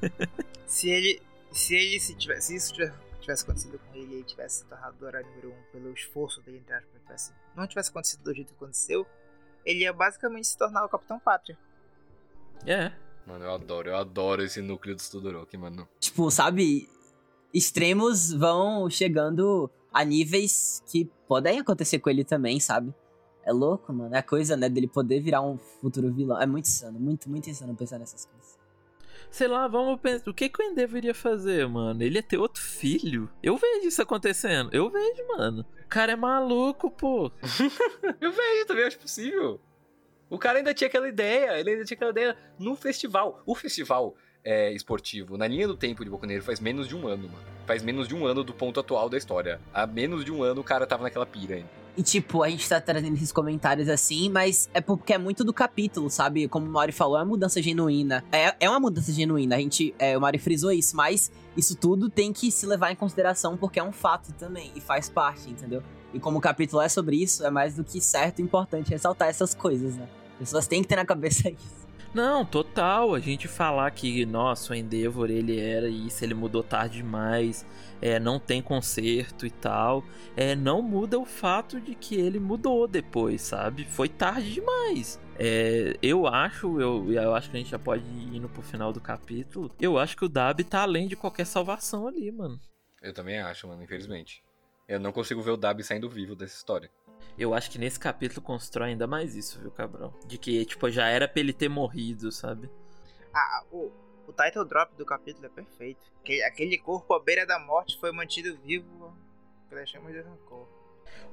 se ele. Se ele se, tivesse, se isso tivesse, tivesse acontecido com ele e ele tivesse se tornado o herói número 1 um, pelo esforço dele, entre aspas, tivesse, não tivesse acontecido do jeito que aconteceu, ele ia basicamente se tornar o Capitão Pátria. É. Mano, eu adoro, eu adoro esse núcleo do Todoroki, mano. Tipo, sabe, extremos vão chegando a níveis que podem acontecer com ele também, sabe? É louco, mano. É a coisa, né, dele poder virar um futuro vilão. É muito insano, muito, muito insano pensar nessas coisas. Sei lá, vamos pensar. O que, que o Endeavor iria fazer, mano? Ele ia ter outro filho? Eu vejo isso acontecendo. Eu vejo, mano. O cara é maluco, pô. eu vejo também, acho possível. O cara ainda tinha aquela ideia, ele ainda tinha aquela ideia no festival. O festival é, esportivo, na linha do tempo de Boku Negro, faz menos de um ano, mano. Faz menos de um ano do ponto atual da história. Há menos de um ano o cara tava naquela pira ainda. E tipo, a gente tá trazendo esses comentários assim, mas é porque é muito do capítulo, sabe? Como o Mari falou, é uma mudança genuína. É, é uma mudança genuína, a gente, é, o Mari frisou isso, mas isso tudo tem que se levar em consideração porque é um fato também, e faz parte, entendeu? E como o capítulo é sobre isso, é mais do que certo e importante ressaltar essas coisas, né? As pessoas têm que ter na cabeça isso. Não, total. A gente falar que, nossa, o Endeavor ele era isso, ele mudou tarde demais, é, não tem conserto e tal. É, não muda o fato de que ele mudou depois, sabe? Foi tarde demais. É, eu acho, eu, eu acho que a gente já pode ir indo pro final do capítulo. Eu acho que o Dab tá além de qualquer salvação ali, mano. Eu também acho, mano, infelizmente. Eu não consigo ver o Dab saindo vivo dessa história. Eu acho que nesse capítulo constrói ainda mais isso, viu, Cabrão? De que, tipo, já era pra ele ter morrido, sabe? Ah, o, o title drop do capítulo é perfeito. Aquele corpo à beira da morte foi mantido vivo pelas chamas de rancor.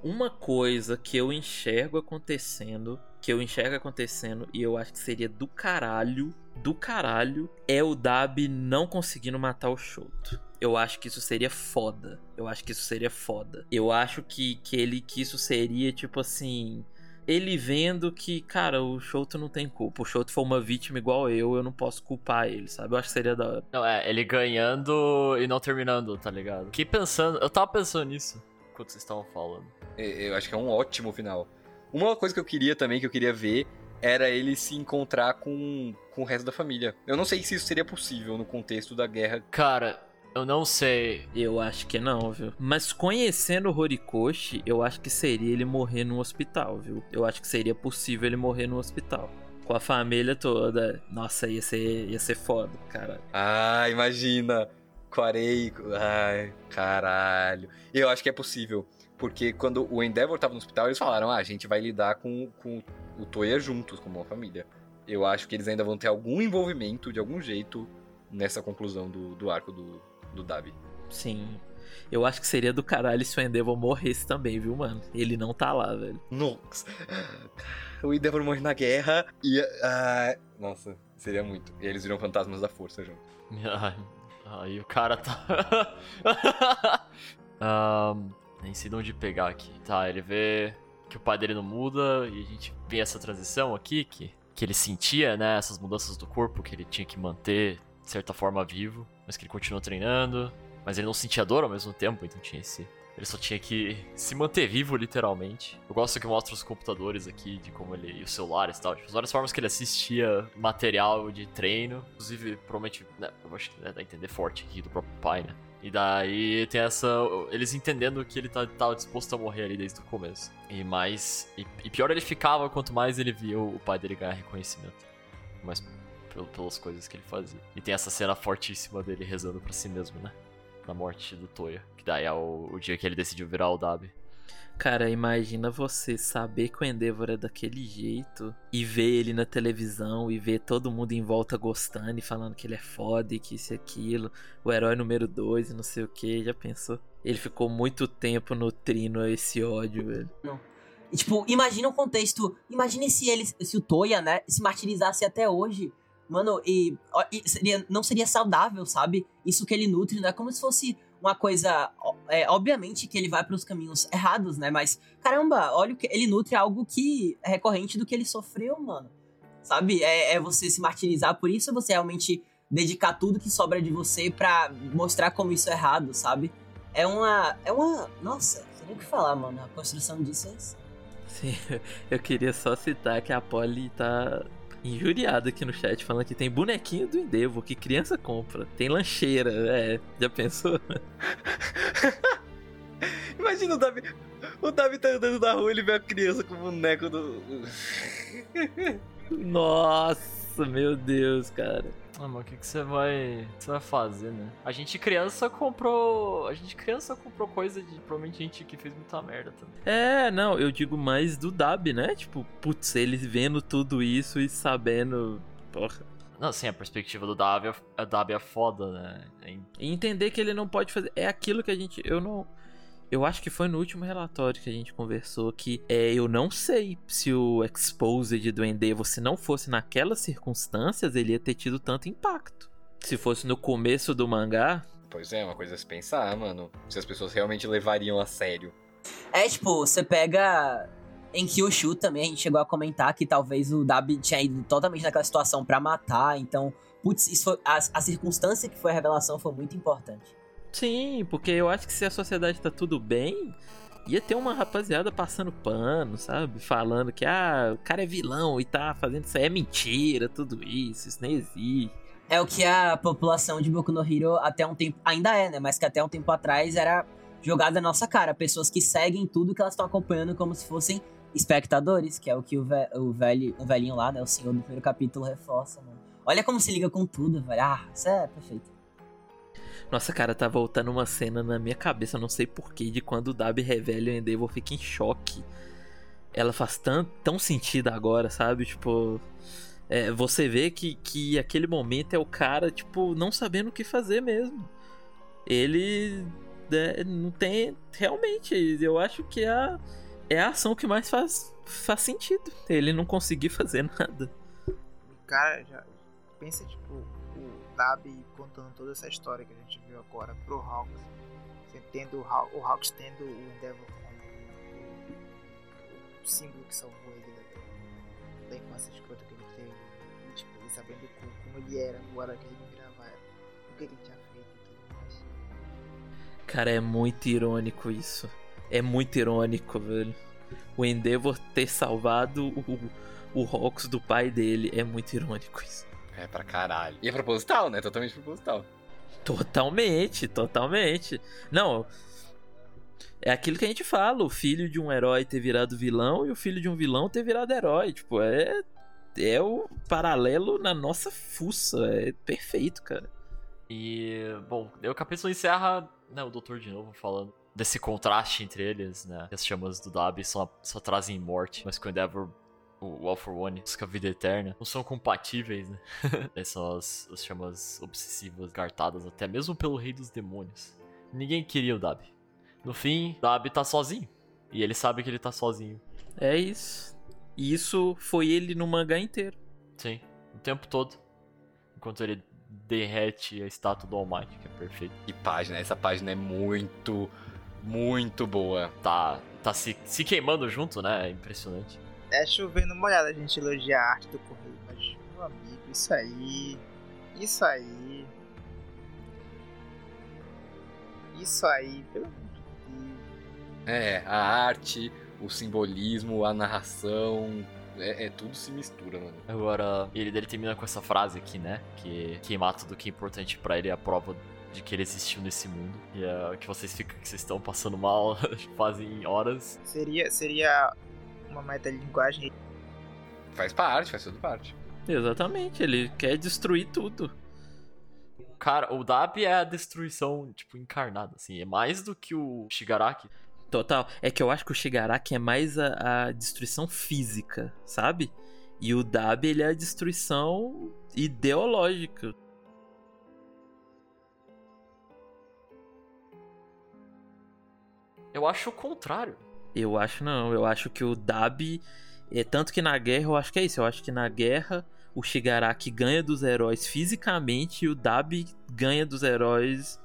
Uma coisa que eu enxergo acontecendo, que eu enxergo acontecendo e eu acho que seria do caralho, do caralho, é o Dab não conseguindo matar o Shoto eu acho que isso seria foda. Eu acho que isso seria foda. Eu acho que, que ele que isso seria tipo assim, ele vendo que, cara, o Shoto não tem culpa. O Shoto foi uma vítima igual eu, eu não posso culpar ele, sabe? Eu acho que seria da hora. Não, é, ele ganhando e não terminando, tá ligado? Que pensando, eu tava pensando nisso enquanto vocês estavam falando. Eu acho que é um ótimo final. Uma coisa que eu queria também, que eu queria ver, era ele se encontrar com, com o resto da família. Eu não sei se isso seria possível no contexto da guerra. Cara, eu não sei. Eu acho que não, viu? Mas conhecendo o Horikoshi, eu acho que seria ele morrer no hospital, viu? Eu acho que seria possível ele morrer no hospital. Com a família toda. Nossa, ia ser, ia ser foda, cara. Ah, imagina. Quarei. Ai, caralho. Eu acho que é possível. Porque quando o Endeavor tava no hospital, eles falaram: ah, a gente vai lidar com, com o Toya juntos, como uma família. Eu acho que eles ainda vão ter algum envolvimento, de algum jeito, nessa conclusão do, do arco do, do Davi. Sim. Eu acho que seria do caralho se o Endeavor morresse também, viu, mano? Ele não tá lá, velho. Nossa. O Endeavor morre na guerra e. Uh, nossa, seria muito. E eles viram fantasmas da força junto. Ai, aí o cara tá. um, nem sei de onde pegar aqui. Tá, ele vê que o pai dele não muda e a gente vê essa transição aqui que, que ele sentia, né? Essas mudanças do corpo que ele tinha que manter de certa forma vivo mas que ele continuou treinando. Mas ele não sentia dor ao mesmo tempo, então tinha esse. Ele só tinha que se manter vivo, literalmente. Eu gosto que mostra os computadores aqui, de como ele. e os celulares e tal. Tipo, as várias formas que ele assistia material de treino. Inclusive, provavelmente. Né, eu acho que né, dá a entender forte aqui do próprio pai, né? E daí tem essa. Eles entendendo que ele tá, tava disposto a morrer ali desde o começo. E mais. E, e pior ele ficava quanto mais ele via o pai dele ganhar reconhecimento. Pel- pelas coisas que ele fazia. E tem essa cena fortíssima dele rezando pra si mesmo, né? Na morte do Toya. Que daí é o, o dia que ele decidiu virar o Dabi. Cara, imagina você saber que o Endeavor é daquele jeito e ver ele na televisão e ver todo mundo em volta gostando e falando que ele é foda e que isso e aquilo, o herói número 2 e não sei o que, já pensou? Ele ficou muito tempo nutrindo esse ódio, velho. E, tipo, imagina o contexto. Imagine se ele, se o Toya, né, se martirizasse até hoje. Mano, e, e seria, não seria saudável, sabe? Isso que ele nutre, não é como se fosse uma coisa. É, obviamente que ele vai pros caminhos errados, né? Mas, caramba, olha o que. Ele nutre algo que é recorrente do que ele sofreu, mano. Sabe? É, é você se martirizar por isso, é você realmente dedicar tudo que sobra de você pra mostrar como isso é errado, sabe? É uma. É uma. Nossa, não nem o que falar, mano. A construção disso é. Sim, eu queria só citar que a Polly tá injuriada aqui no chat, falando que tem bonequinho do Endeavor que criança compra. Tem lancheira, é. Já pensou? Imagina o Davi. O Davi tá andando na rua, ele vê a criança com o boneco do. Nossa, meu Deus, cara. Ah, mas o que que você vai, que você vai fazer, né? A gente criança comprou, a gente criança comprou coisa de provavelmente gente que fez muita merda também. É, não, eu digo mais do Dab, né? Tipo, putz, eles vendo tudo isso e sabendo. Porra. Não, assim, a perspectiva do Davi, é- a Davi é foda, né? É E entender que ele não pode fazer. É aquilo que a gente. Eu não. Eu acho que foi no último relatório que a gente conversou que é, eu não sei se o Exposed do Endeavor, se não fosse naquelas circunstâncias, ele ia ter tido tanto impacto. Se fosse no começo do mangá, Pois é, uma coisa a se pensar, mano. Se as pessoas realmente levariam a sério. É, tipo, você pega. Em Kyushu também a gente chegou a comentar que talvez o Dabi tinha ido totalmente naquela situação pra matar, então. Putz, isso foi, a, a circunstância que foi a revelação foi muito importante. Sim, porque eu acho que se a sociedade tá tudo bem, ia ter uma rapaziada passando pano, sabe? Falando que, ah, o cara é vilão e tá fazendo isso aí, é mentira, tudo isso, isso nem existe. É o que a população de Boku no Hero até um tempo. Ainda é, né? Mas que até um tempo atrás era jogada na nossa cara. Pessoas que seguem tudo que elas estão acompanhando como se fossem espectadores, que é o que o, ve o, velho, o velhinho lá, né? O senhor do primeiro capítulo reforça, mano. Olha como se liga com tudo, velho. Ah, isso é perfeito. Nossa, cara, tá voltando uma cena na minha cabeça, não sei porquê, de quando o Dabi revela o Endeavor fica em choque. Ela faz tão, tão sentido agora, sabe? Tipo. é, você vê que, que aquele momento é o cara, tipo, não sabendo o que fazer mesmo. Ele. né, não tem. Realmente, eu acho que é a, é a ação que mais faz, faz sentido. Ele não conseguir fazer nada. O cara já pensa, tipo, Dabi contando toda essa história que a gente viu agora pro Hawks. Tendo o, Haw- o Hawks tendo o Endeavor como o, símbolo que salvou ele da, da infância escrota que ele teve. E, tipo, ele sabendo como ele era, agora que ele virava o que ele tinha feito e tudo mais. Cara, é muito irônico isso. É muito irônico, velho. O Endeavor ter salvado o, o Hawks do pai dele é muito irônico isso. É pra caralho. E é proposital, né? Totalmente proposital. Totalmente, totalmente. Não. É aquilo que a gente fala, o filho de um herói ter virado vilão e o filho de um vilão ter virado herói. Tipo, é. É o paralelo na nossa fuça. É perfeito, cara. E, bom, o capítulo encerra, né, o doutor de novo falando desse contraste entre eles, né? que As chamas do Dabi só, só trazem morte, mas com o Endeavor, o All for One, busca a vida eterna, não são compatíveis, né? Essas são as, as chamas obsessivas, cartadas até mesmo pelo Rei dos Demônios. Ninguém queria o Dabi. No fim, o Dabi tá sozinho. E ele sabe que ele tá sozinho. É isso. E isso foi ele no mangá inteiro. Sim, o tempo todo. Enquanto ele derrete a estátua do All Might, que é perfeito. E página, essa página é muito, muito boa. Tá, tá se, se queimando junto, né? É impressionante. É chovendo molhada a gente elogiar a arte do Correio, mas, meu amigo, isso aí. Isso aí. Isso aí, pelo amor de Deus. É, a arte, o simbolismo, a narração. É, é tudo se mistura, mano. Agora, ele, ele termina com essa frase aqui, né? Que queimar tudo que é importante pra ele é a prova de que ele existiu nesse mundo. E é que vocês ficam que vocês estão passando mal fazem horas. Seria, seria uma metalinguagem. Faz parte, faz tudo parte. Exatamente, ele quer destruir tudo. Cara, o Dabi é a destruição, tipo, encarnada, assim. É mais do que o Shigaraki. Total. É que eu acho que o Shigaraki é mais a, a destruição física, sabe? E o Dabi, ele é a destruição ideológica. Eu acho o contrário. Eu acho não. Eu acho que o Dabi. É, tanto que na guerra, eu acho que é isso. Eu acho que na guerra o Shigaraki ganha dos heróis fisicamente e o Dabi ganha dos heróis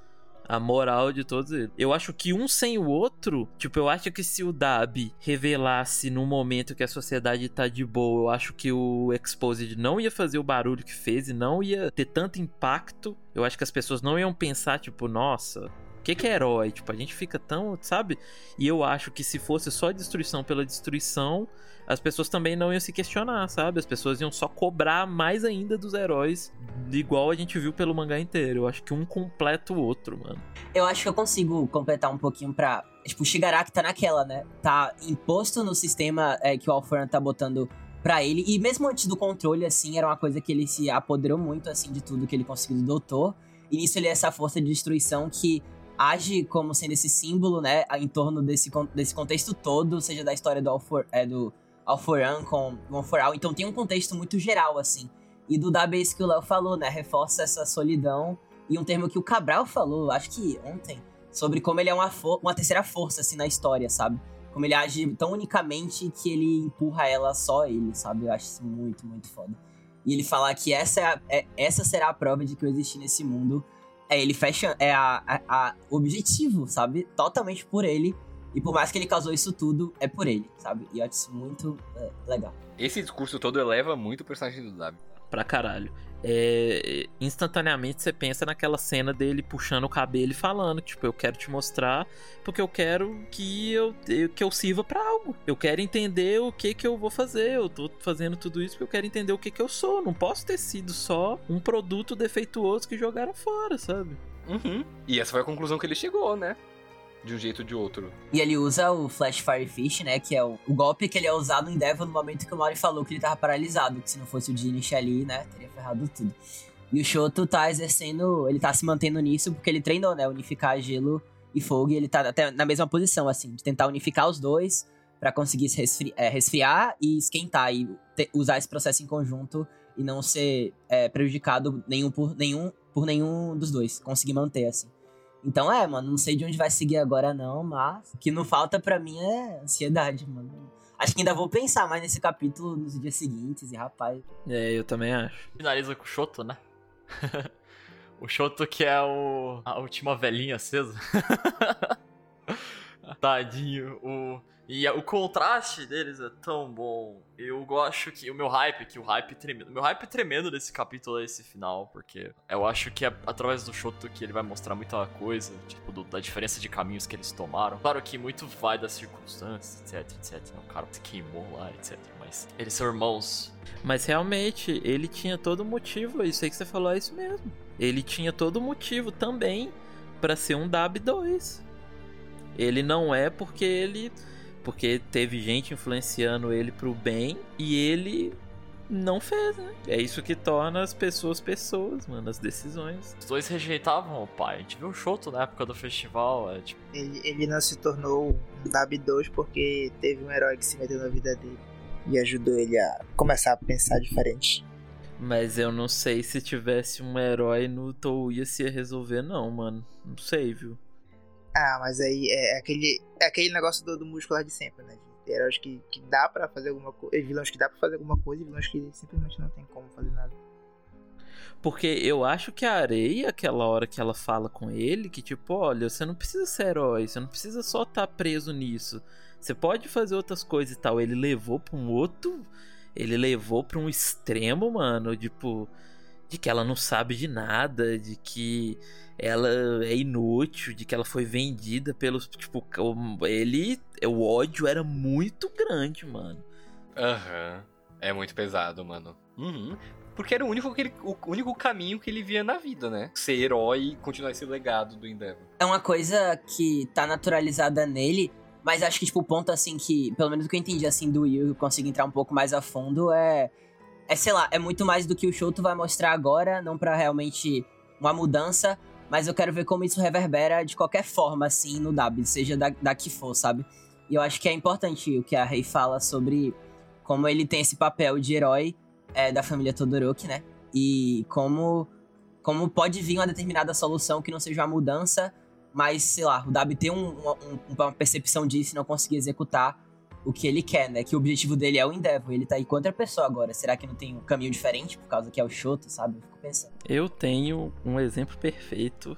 a moral de todos eles. Eu acho que um sem o outro, tipo, eu acho que se o Dabi revelasse no momento que a sociedade tá de boa, eu acho que o Exposed não ia fazer o barulho que fez e não ia ter tanto impacto. Eu acho que as pessoas não iam pensar, tipo, nossa, que, que é herói? Tipo, a gente fica tão, sabe? E eu acho que se fosse só destruição pela destruição, as pessoas também não iam se questionar, sabe? As pessoas iam só cobrar mais ainda dos heróis, igual a gente viu pelo mangá inteiro. Eu acho que um completa o outro, mano. Eu acho que eu consigo completar um pouquinho pra. Tipo, o Shigaraki tá naquela, né? Tá imposto no sistema é, que o Alforan tá botando pra ele. E mesmo antes do controle, assim, era uma coisa que ele se apoderou muito, assim, de tudo que ele conseguiu do doutor. E nisso ele é essa força de destruição que age como sendo esse símbolo, né? Em torno desse, desse contexto todo, seja da história do Alfor, é, do Alforan com o Alforal. Então tem um contexto muito geral, assim. E do da base que o Léo falou, né? Reforça essa solidão. E um termo que o Cabral falou, acho que ontem, sobre como ele é uma, uma terceira força, assim, na história, sabe? Como ele age tão unicamente que ele empurra ela só ele, sabe? Eu acho isso muito, muito foda. E ele falar que essa, é a, é, essa será a prova de que eu existi nesse mundo. É, ele fecha. É a, a, a objetivo, sabe? Totalmente por ele e por mais que ele causou isso tudo, é por ele, sabe? E eu acho isso muito é, legal. Esse discurso todo eleva muito o personagem do Dabi. Pra caralho. É, instantaneamente você pensa naquela cena dele puxando o cabelo e falando, tipo, eu quero te mostrar porque eu quero que eu, que eu sirva para algo. Eu quero entender o que que eu vou fazer. Eu tô fazendo tudo isso porque eu quero entender o que que eu sou. Não posso ter sido só um produto defeituoso que jogaram fora, sabe? Uhum. E essa foi a conclusão que ele chegou, né? De um jeito ou de outro. E ele usa o Flash Fire Fish, né? Que é o, o, golpe que ele é usado em Devil no momento que o Mori falou que ele tava paralisado. Que se não fosse o Genish ali, né? Teria ferrado tudo. E o Shoto tá exercendo. Ele tá se mantendo nisso porque ele treinou, né? Unificar gelo e fogo. E ele tá até na mesma posição, assim, de tentar unificar os dois para conseguir se resfri é, resfriar e esquentar. E te, usar esse processo em conjunto e não ser é, prejudicado nenhum por nenhum por nenhum dos dois. Conseguir manter, assim. Então é, mano, não sei de onde vai seguir agora não, mas o que não falta para mim é ansiedade, mano. Acho que ainda vou pensar mais nesse capítulo nos dias seguintes, e rapaz. É, eu também acho. Finaliza com o Shoto, né? o Shoto que é o a última velhinha acesa. Tadinho, o e o contraste deles é tão bom. Eu gosto que o meu hype, que o hype tremendo. O meu hype tremendo desse capítulo é esse final, porque eu acho que é através do Shoto que ele vai mostrar muita coisa, tipo, do, da diferença de caminhos que eles tomaram. Claro que muito vai das circunstâncias, etc, etc. O cara se queimou lá, etc. Mas eles são irmãos. Mas realmente, ele tinha todo motivo, isso aí que você falou é isso mesmo. Ele tinha todo motivo também para ser um DAB2. Ele não é porque ele porque teve gente influenciando ele pro bem e ele não fez, né? É isso que torna as pessoas pessoas, mano, as decisões. Os dois rejeitavam o pai. A gente viu o Shoto na época do festival. É, tipo... ele, ele não se tornou um Dab2 porque teve um herói que se meteu na vida dele e ajudou ele a começar a pensar diferente. Mas eu não sei se tivesse um herói no Touya se ia resolver, não, mano. Não sei, viu? Ah, mas aí é aquele, é aquele negócio do, do muscular de sempre, né? De heróis que, que dá para fazer alguma coisa, vilões que dá pra fazer alguma coisa e vilões que simplesmente não tem como fazer nada. Porque eu acho que a areia, aquela hora que ela fala com ele, que tipo, olha, você não precisa ser herói, você não precisa só estar tá preso nisso. Você pode fazer outras coisas e tal. Ele levou pra um outro. Ele levou pra um extremo, mano. Tipo, de que ela não sabe de nada, de que ela é inútil, de que ela foi vendida pelos. Tipo, ele. O ódio era muito grande, mano. Aham. Uhum. É muito pesado, mano. Uhum. Porque era o único, ele, o único caminho que ele via na vida, né? Ser herói e continuar esse legado do Endeavor. É uma coisa que tá naturalizada nele, mas acho que, tipo, o ponto, assim, que, pelo menos o que eu entendi, assim, do Will, eu consigo entrar um pouco mais a fundo, é é, sei lá, é muito mais do que o Shoto vai mostrar agora, não para realmente uma mudança, mas eu quero ver como isso reverbera de qualquer forma, assim, no W, seja da, da que for, sabe? E eu acho que é importante o que a Rei fala sobre como ele tem esse papel de herói é, da família Todoroki, né? E como, como pode vir uma determinada solução que não seja uma mudança, mas, sei lá, o W tem um, um, uma percepção disso e não conseguir executar o que ele quer, né? Que o objetivo dele é o Endeavor. Ele tá aí com outra pessoa agora. Será que não tem um caminho diferente por causa que é o Shoto, sabe? Eu fico pensando. Eu tenho um exemplo perfeito.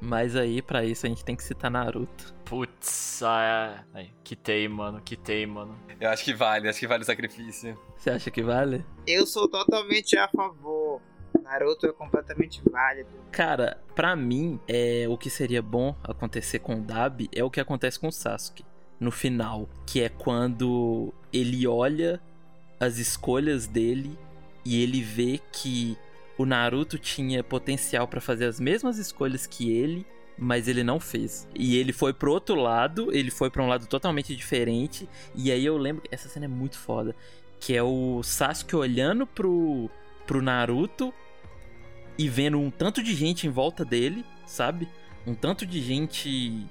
Mas aí, para isso, a gente tem que citar Naruto. Putz, ah, é. Aí, quitei, mano, quitei, mano. Eu acho que vale, acho que vale o sacrifício. Você acha que vale? Eu sou totalmente a favor. Naruto é completamente válido. Cara, pra mim, é, o que seria bom acontecer com o Dabi é o que acontece com o Sasuke no final, que é quando ele olha as escolhas dele e ele vê que o Naruto tinha potencial para fazer as mesmas escolhas que ele, mas ele não fez. E ele foi pro outro lado, ele foi para um lado totalmente diferente, e aí eu lembro, essa cena é muito foda, que é o Sasuke olhando pro pro Naruto e vendo um tanto de gente em volta dele, sabe? Um tanto de gente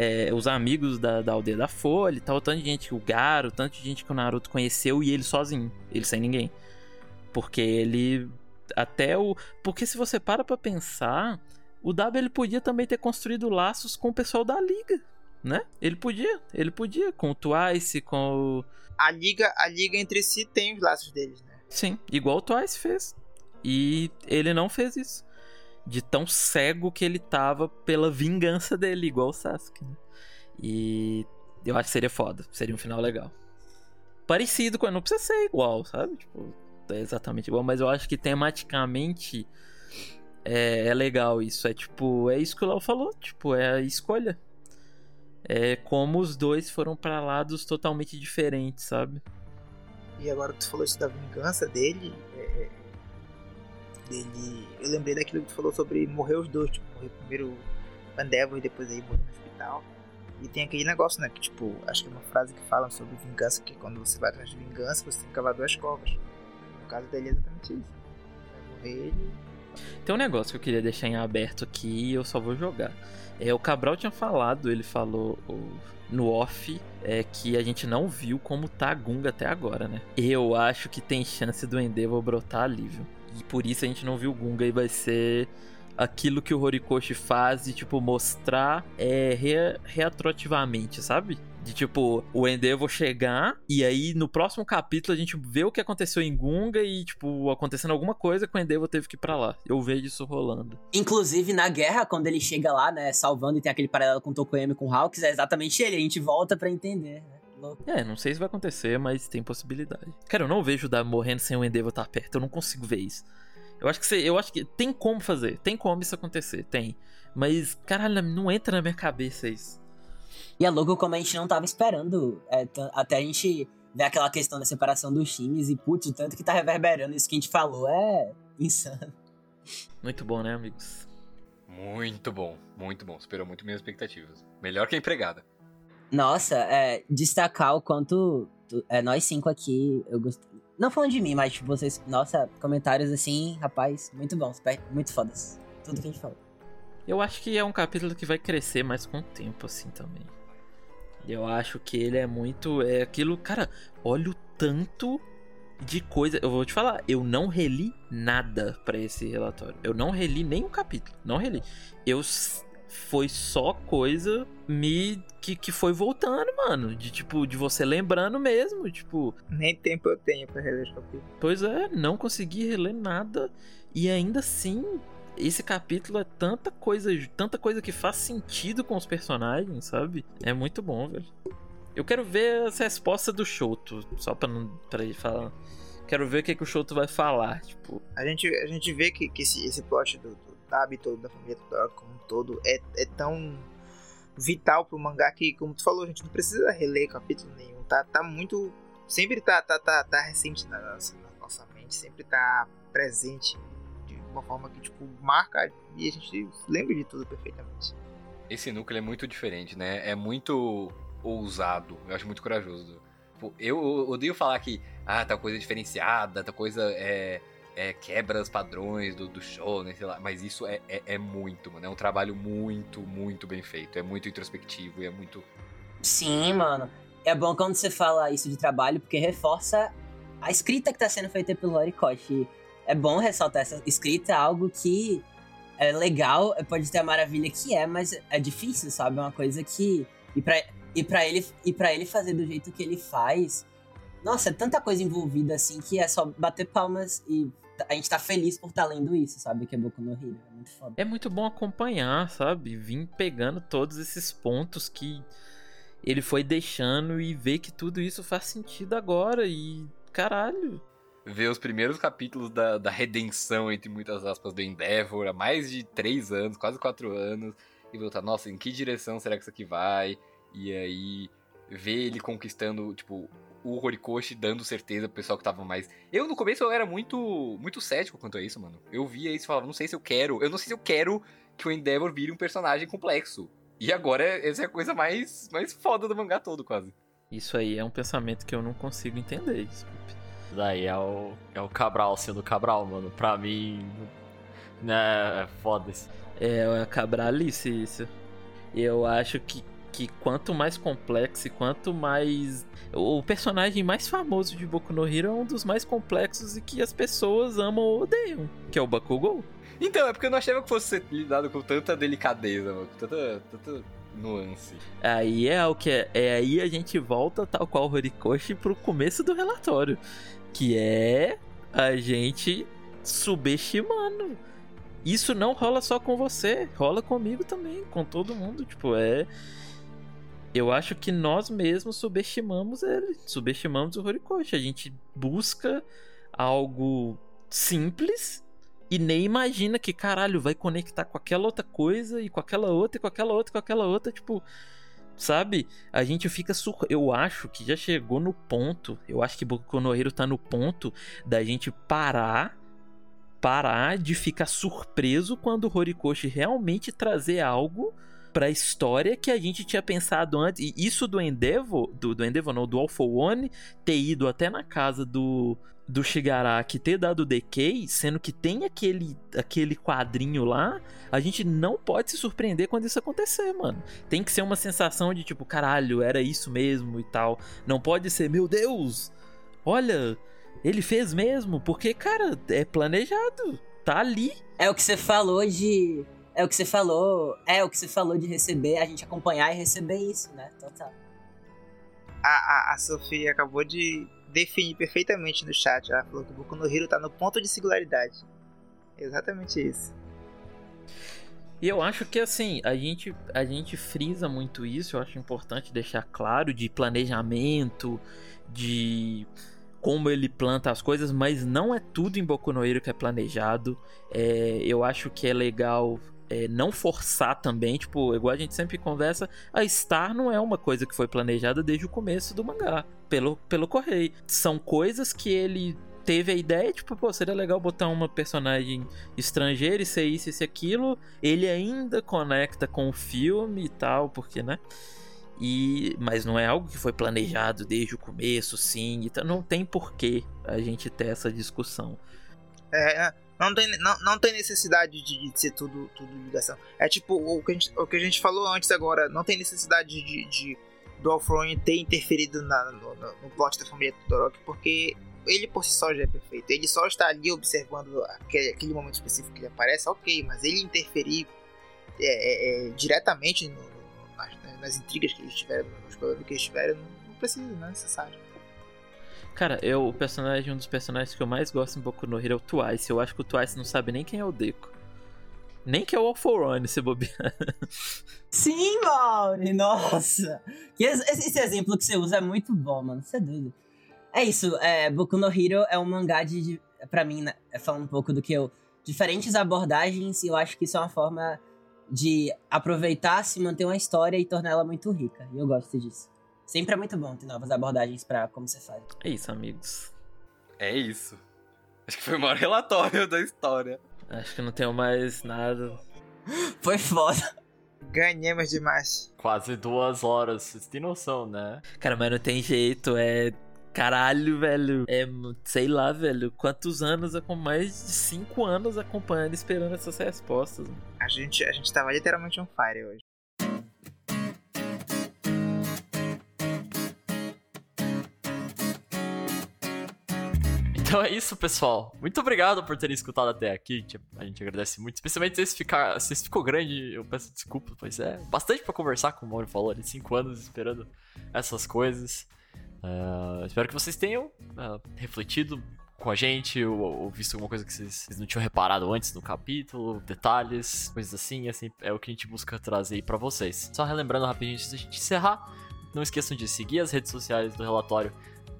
é, os amigos da, da aldeia da Folha e tal, tanto de gente, o Garo, tanto de gente que o Naruto conheceu e ele sozinho, ele sem ninguém. Porque ele até o, porque se você para para pensar, o W ele podia também ter construído laços com o pessoal da liga, né? Ele podia, ele podia com o Twice, com o a liga, a liga entre si tem os laços deles, né? Sim, igual o Twice fez. E ele não fez isso de tão cego que ele tava pela vingança dele, igual o Sasuke. Né? E eu acho que seria foda, seria um final legal. Parecido com. Não precisa ser igual, sabe? Tipo, é exatamente igual, mas eu acho que tematicamente é, é legal isso. É tipo, é isso que o Léo falou, tipo, é a escolha. É como os dois foram para lados totalmente diferentes, sabe? E agora que tu falou isso da vingança dele, dele. Eu lembrei daquilo que tu falou sobre morrer os dois, tipo, morrer primeiro o Endeavor e depois aí morrer no hospital. E tem aquele negócio, né? Que tipo, acho que é uma frase que fala sobre vingança, que quando você vai atrás de vingança, você tem que cavar duas covas. No caso dele é exatamente isso. Vai morrer ele. Tem um negócio que eu queria deixar em aberto aqui e eu só vou jogar. É, o Cabral tinha falado, ele falou no off, é que a gente não viu como tá a Gunga até agora, né? Eu acho que tem chance do Endeavor brotar ali, viu? E por isso a gente não viu o Gunga e vai ser aquilo que o Horikoshi faz de, tipo, mostrar é, re sabe? De tipo, o Endeavor chegar e aí no próximo capítulo a gente vê o que aconteceu em Gunga e, tipo, acontecendo alguma coisa que o Endeavor teve que ir pra lá. Eu vejo isso rolando. Inclusive, na guerra, quando ele chega lá, né, salvando e tem aquele paralelo com o Tokoyami com o Hawks, é exatamente ele. A gente volta para entender, né? É, não sei se vai acontecer, mas tem possibilidade. Cara, eu não vejo o Dabi morrendo sem o Endeavor estar perto. Eu não consigo ver isso. Eu acho que você, eu acho que tem como fazer, tem como isso acontecer, tem. Mas, caralho, não entra na minha cabeça isso. E é louco como a gente não tava esperando. É, até a gente ver aquela questão da separação dos times e, putz, o tanto que tá reverberando isso que a gente falou é insano. Muito bom, né, amigos? Muito bom, muito bom. Superou muito minhas expectativas. Melhor que a empregada. Nossa, é, destacar o quanto é, nós cinco aqui, eu gostei. Não falando de mim, mas tipo, vocês. Nossa, comentários assim, rapaz, muito bons, muito fodas. Tudo que a gente falou. Eu acho que é um capítulo que vai crescer mais com o tempo, assim, também. Eu acho que ele é muito. É aquilo. Cara, olha o tanto de coisa. Eu vou te falar, eu não reli nada para esse relatório. Eu não reli nenhum capítulo. Não reli. Eu foi só coisa me que, que foi voltando, mano. De tipo, de você lembrando mesmo, tipo. Nem tempo eu tenho pra reler esse capítulo. Pois é, não consegui reler nada. E ainda assim, esse capítulo é tanta coisa, tanta coisa que faz sentido com os personagens, sabe? É muito bom, velho. Eu quero ver as respostas do Shoto, só pra não pra ele falar. Quero ver o que, que o Shoto vai falar, tipo. A gente, a gente vê que, que esse, esse plot do, do Tabi todo, da família Todoroki como um todo, é, é tão vital pro mangá que, como tu falou, a gente não precisa reler capítulo nenhum. Tá, tá muito. Sempre tá, tá, tá, tá recente na nossa, na nossa mente, sempre tá presente de uma forma que, tipo, marca e a gente lembra de tudo perfeitamente. Esse núcleo é muito diferente, né? É muito ousado. Eu acho muito corajoso Pô, eu odeio falar que, ah, tal coisa é diferenciada, tal coisa é, é quebra os padrões do, do show, né, sei lá. Mas isso é, é, é muito, mano. É um trabalho muito, muito bem feito. É muito introspectivo e é muito. Sim, mano. É bom quando você fala isso de trabalho, porque reforça a escrita que tá sendo feita pelo Horikoshi. É bom ressaltar essa escrita, algo que é legal, pode ter a maravilha que é, mas é difícil, sabe? É uma coisa que. E pra, e pra, ele, e pra ele fazer do jeito que ele faz. Nossa, é tanta coisa envolvida assim que é só bater palmas e a gente tá feliz por estar tá lendo isso, sabe? Que é Boku no Hero. É muito foda. É muito bom acompanhar, sabe? Vim pegando todos esses pontos que ele foi deixando e ver que tudo isso faz sentido agora e caralho. Ver os primeiros capítulos da, da redenção, entre muitas aspas, do Endeavor há mais de três anos, quase quatro anos, e voltar, nossa, em que direção será que isso aqui vai? E aí ver ele conquistando, tipo, o Horikoshi dando certeza pro pessoal que tava mais. Eu no começo eu era muito muito cético quanto a isso, mano. Eu via isso e falava, não sei se eu quero, eu não sei se eu quero que o Endeavor vire um personagem complexo. E agora essa é a coisa mais, mais foda do mangá todo, quase. Isso aí é um pensamento que eu não consigo entender, desculpe. Daí é o, é o Cabral sendo Cabral, mano. Pra mim, né, é foda isso. É, é cabralice isso. Eu acho que, que quanto mais complexo e quanto mais. O personagem mais famoso de Boku no Hero é um dos mais complexos e que as pessoas amam ou odeiam, que é o Bakugou. Então, é porque eu não achava que fosse ser lidado com tanta delicadeza, mano, com tanta, tanta nuance. Aí é o que é, é aí a gente volta tal qual o Horikoshi pro começo do relatório, que é a gente subestimando. Isso não rola só com você, rola comigo também, com todo mundo, tipo, é eu acho que nós mesmos subestimamos ele, subestimamos o Horikoshi. A gente busca algo simples e nem imagina que, caralho, vai conectar com aquela outra coisa e com aquela outra e com aquela outra e com aquela outra, tipo, sabe? A gente fica sur... eu acho que já chegou no ponto, eu acho que Boku no Hero tá no ponto da gente parar parar de ficar surpreso quando o Horikoshi realmente trazer algo pra história que a gente tinha pensado antes. E isso do Endeavor, do, do Endeavor não, do All for One, ter ido até na casa do, do Shigaraki ter dado decay, sendo que tem aquele, aquele quadrinho lá, a gente não pode se surpreender quando isso acontecer, mano. Tem que ser uma sensação de tipo, caralho, era isso mesmo e tal. Não pode ser, meu Deus, olha, ele fez mesmo, porque, cara, é planejado, tá ali. É o que você falou de. É o que você falou. É o que você falou de receber, a gente acompanhar e receber isso, né? Total. A, a, a Sofia acabou de define perfeitamente no chat. Ela falou que o Boku no Hero tá no ponto de singularidade. Exatamente isso. E eu acho que assim, a gente, a gente frisa muito isso, eu acho importante deixar claro de planejamento, de como ele planta as coisas, mas não é tudo em Boku no Hero que é planejado. É, eu acho que é legal é, não forçar também, tipo, igual a gente sempre conversa, a Star não é uma coisa que foi planejada desde o começo do mangá, pelo, pelo correio. São coisas que ele teve a ideia, tipo, pô, seria legal botar uma personagem estrangeira e ser isso, e aquilo. Ele ainda conecta com o filme e tal, porque, né? E, mas não é algo que foi planejado desde o começo, sim. Então não tem porquê a gente ter essa discussão. É, é não tem, não, não tem necessidade de, de ser tudo, tudo ligação. É tipo o que, a gente, o que a gente falou antes agora. Não tem necessidade de, de do Alfron ter interferido na, no, no, plot da família Todoroki, porque ele por si só já é perfeito. Ele só está ali observando aquele, aquele momento específico que ele aparece, ok, mas ele interferir é, é, é, diretamente no, nas, nas, intrigas que eles tiveram, nos problemas que eles tiveram, não, não precisa, não é necessário. Cara, eu, o personagem, um dos personagens que eu mais gosto um pouco no Hero é o Twice. Eu acho que o Twice não sabe nem quem é o Deco. Nem que é o All for One, se bobear. Sim, Mauri, nossa. Esse, esse, exemplo que você usa é muito bom, mano. Você é doido. É isso, é, Boku no Hero é um mangá de, pra mim, né, é falando um pouco do que eu... Diferentes abordagens, e eu acho que isso é uma forma de aproveitar, se manter uma história e tornar ela muito rica. E eu gosto disso. Sempre é muito bom ter novas abordagens para como você faz. É isso, amigos. É isso. Acho que foi o maior relatório da história. Acho que não tenho mais nada. Foi foda. Ganhamos demais. Quase duas horas, vocês têm noção, né? Cara, mas não tem jeito, é. Caralho, velho. É, sei lá, velho. Quantos anos, com mais de cinco anos acompanhando, esperando essas respostas. mano. A gente, a gente tava literalmente on fire hoje. Então é isso, pessoal. Muito obrigado por terem escutado até aqui. A gente agradece muito. Especialmente se esse, ficar, ficou grande, eu peço desculpa, pois é bastante pra conversar, como o Mauro falou, de cinco anos esperando essas coisas. Ah, espero que vocês tenham ah, refletido com a gente, ou, ou visto alguma coisa que vocês, não tinham reparado antes no capítulo, detalhes, coisas assim, assim, é o que a gente busca trazer pra vocês. Só relembrando rapidinho antes da gente encerrar, não esqueçam de seguir as redes sociais do relatório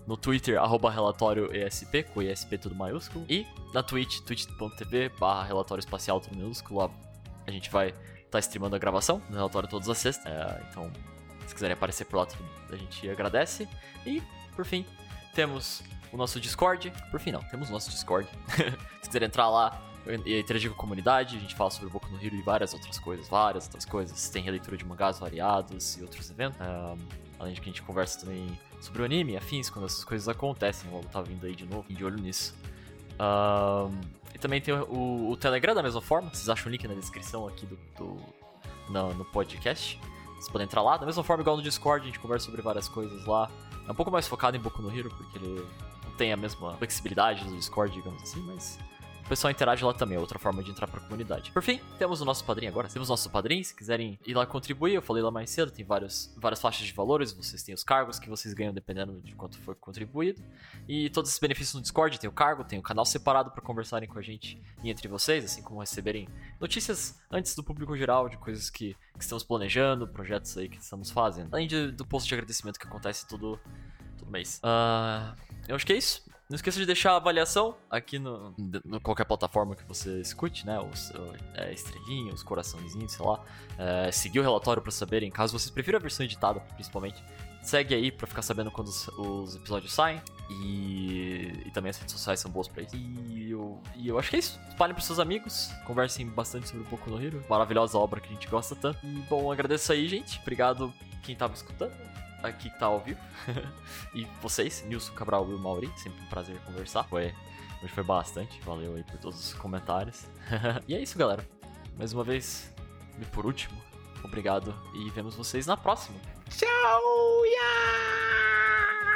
no Twitter, arroba relatório ESP, com ESP tudo maiúsculo, e na Twitch, twitch.tv barra relatório espacial tudo minúsculo, a gente vai estar tá streamando a gravação do relatório todas as sextas, é, então se quiserem aparecer por lá, a gente agradece. E, por fim, temos o nosso Discord. Por fim, não, temos o nosso Discord. se quiserem entrar lá e interagir com a comunidade, a gente fala sobre Boku no Hero e várias outras coisas, várias outras coisas. Tem releitura de mangás variados e outros eventos. Além de que a gente conversa também sobre o anime, afins, quando essas coisas acontecem. O Lobo tá vindo aí de novo, de olho nisso. E também tem o, o Telegram da mesma forma. Vocês acham o link na descrição aqui do, do- no, no podcast. Vocês podem entrar lá. Da mesma forma, igual no Discord, a gente conversa sobre várias coisas lá. É um pouco mais focado em Boku no Hero, porque ele não tem a mesma flexibilidade do Discord, digamos assim, mas o pessoal interage lá também, é outra forma de entrar pra comunidade. Por fim, temos o nosso padrinho agora. Temos o nosso padrinho, se quiserem ir lá contribuir, eu falei lá mais cedo, tem vários, várias faixas de valores, vocês têm os cargos que vocês ganham dependendo de quanto for contribuído. E todos esses benefícios no Discord, tem o cargo, tem o canal separado pra conversarem com a gente e entre vocês, assim como receberem notícias antes do público geral de coisas que, que estamos planejando, projetos aí que estamos fazendo. Além de- do post de agradecimento que acontece todo, todo mês. Ah, eu acho que é isso. Não esqueça de deixar a avaliação aqui no, no qualquer plataforma que você escute, né? Os é, estrelinha, os coraçõezinhos, sei lá. É, seguir o relatório pra saberem, caso vocês prefiram a versão editada, principalmente. Segue aí pra ficar sabendo quando os, os episódios saem. E, e também as redes sociais são boas pra isso. E eu, e eu acho que é isso. Espalhem pros seus amigos. Conversem bastante sobre o Boku no Hero. Maravilhosa obra que a gente gosta tanto. E bom, agradeço aí, gente. Obrigado quem tava escutando. Aqui que tá ao vivo. e vocês, Nilson Cabral e o Mauri. Sempre um prazer conversar. Foi, hoje foi bastante. Valeu aí por todos os comentários. e é isso, galera. Mais uma vez, e por último, obrigado. E vemos vocês na próxima. Tchau! Yeah!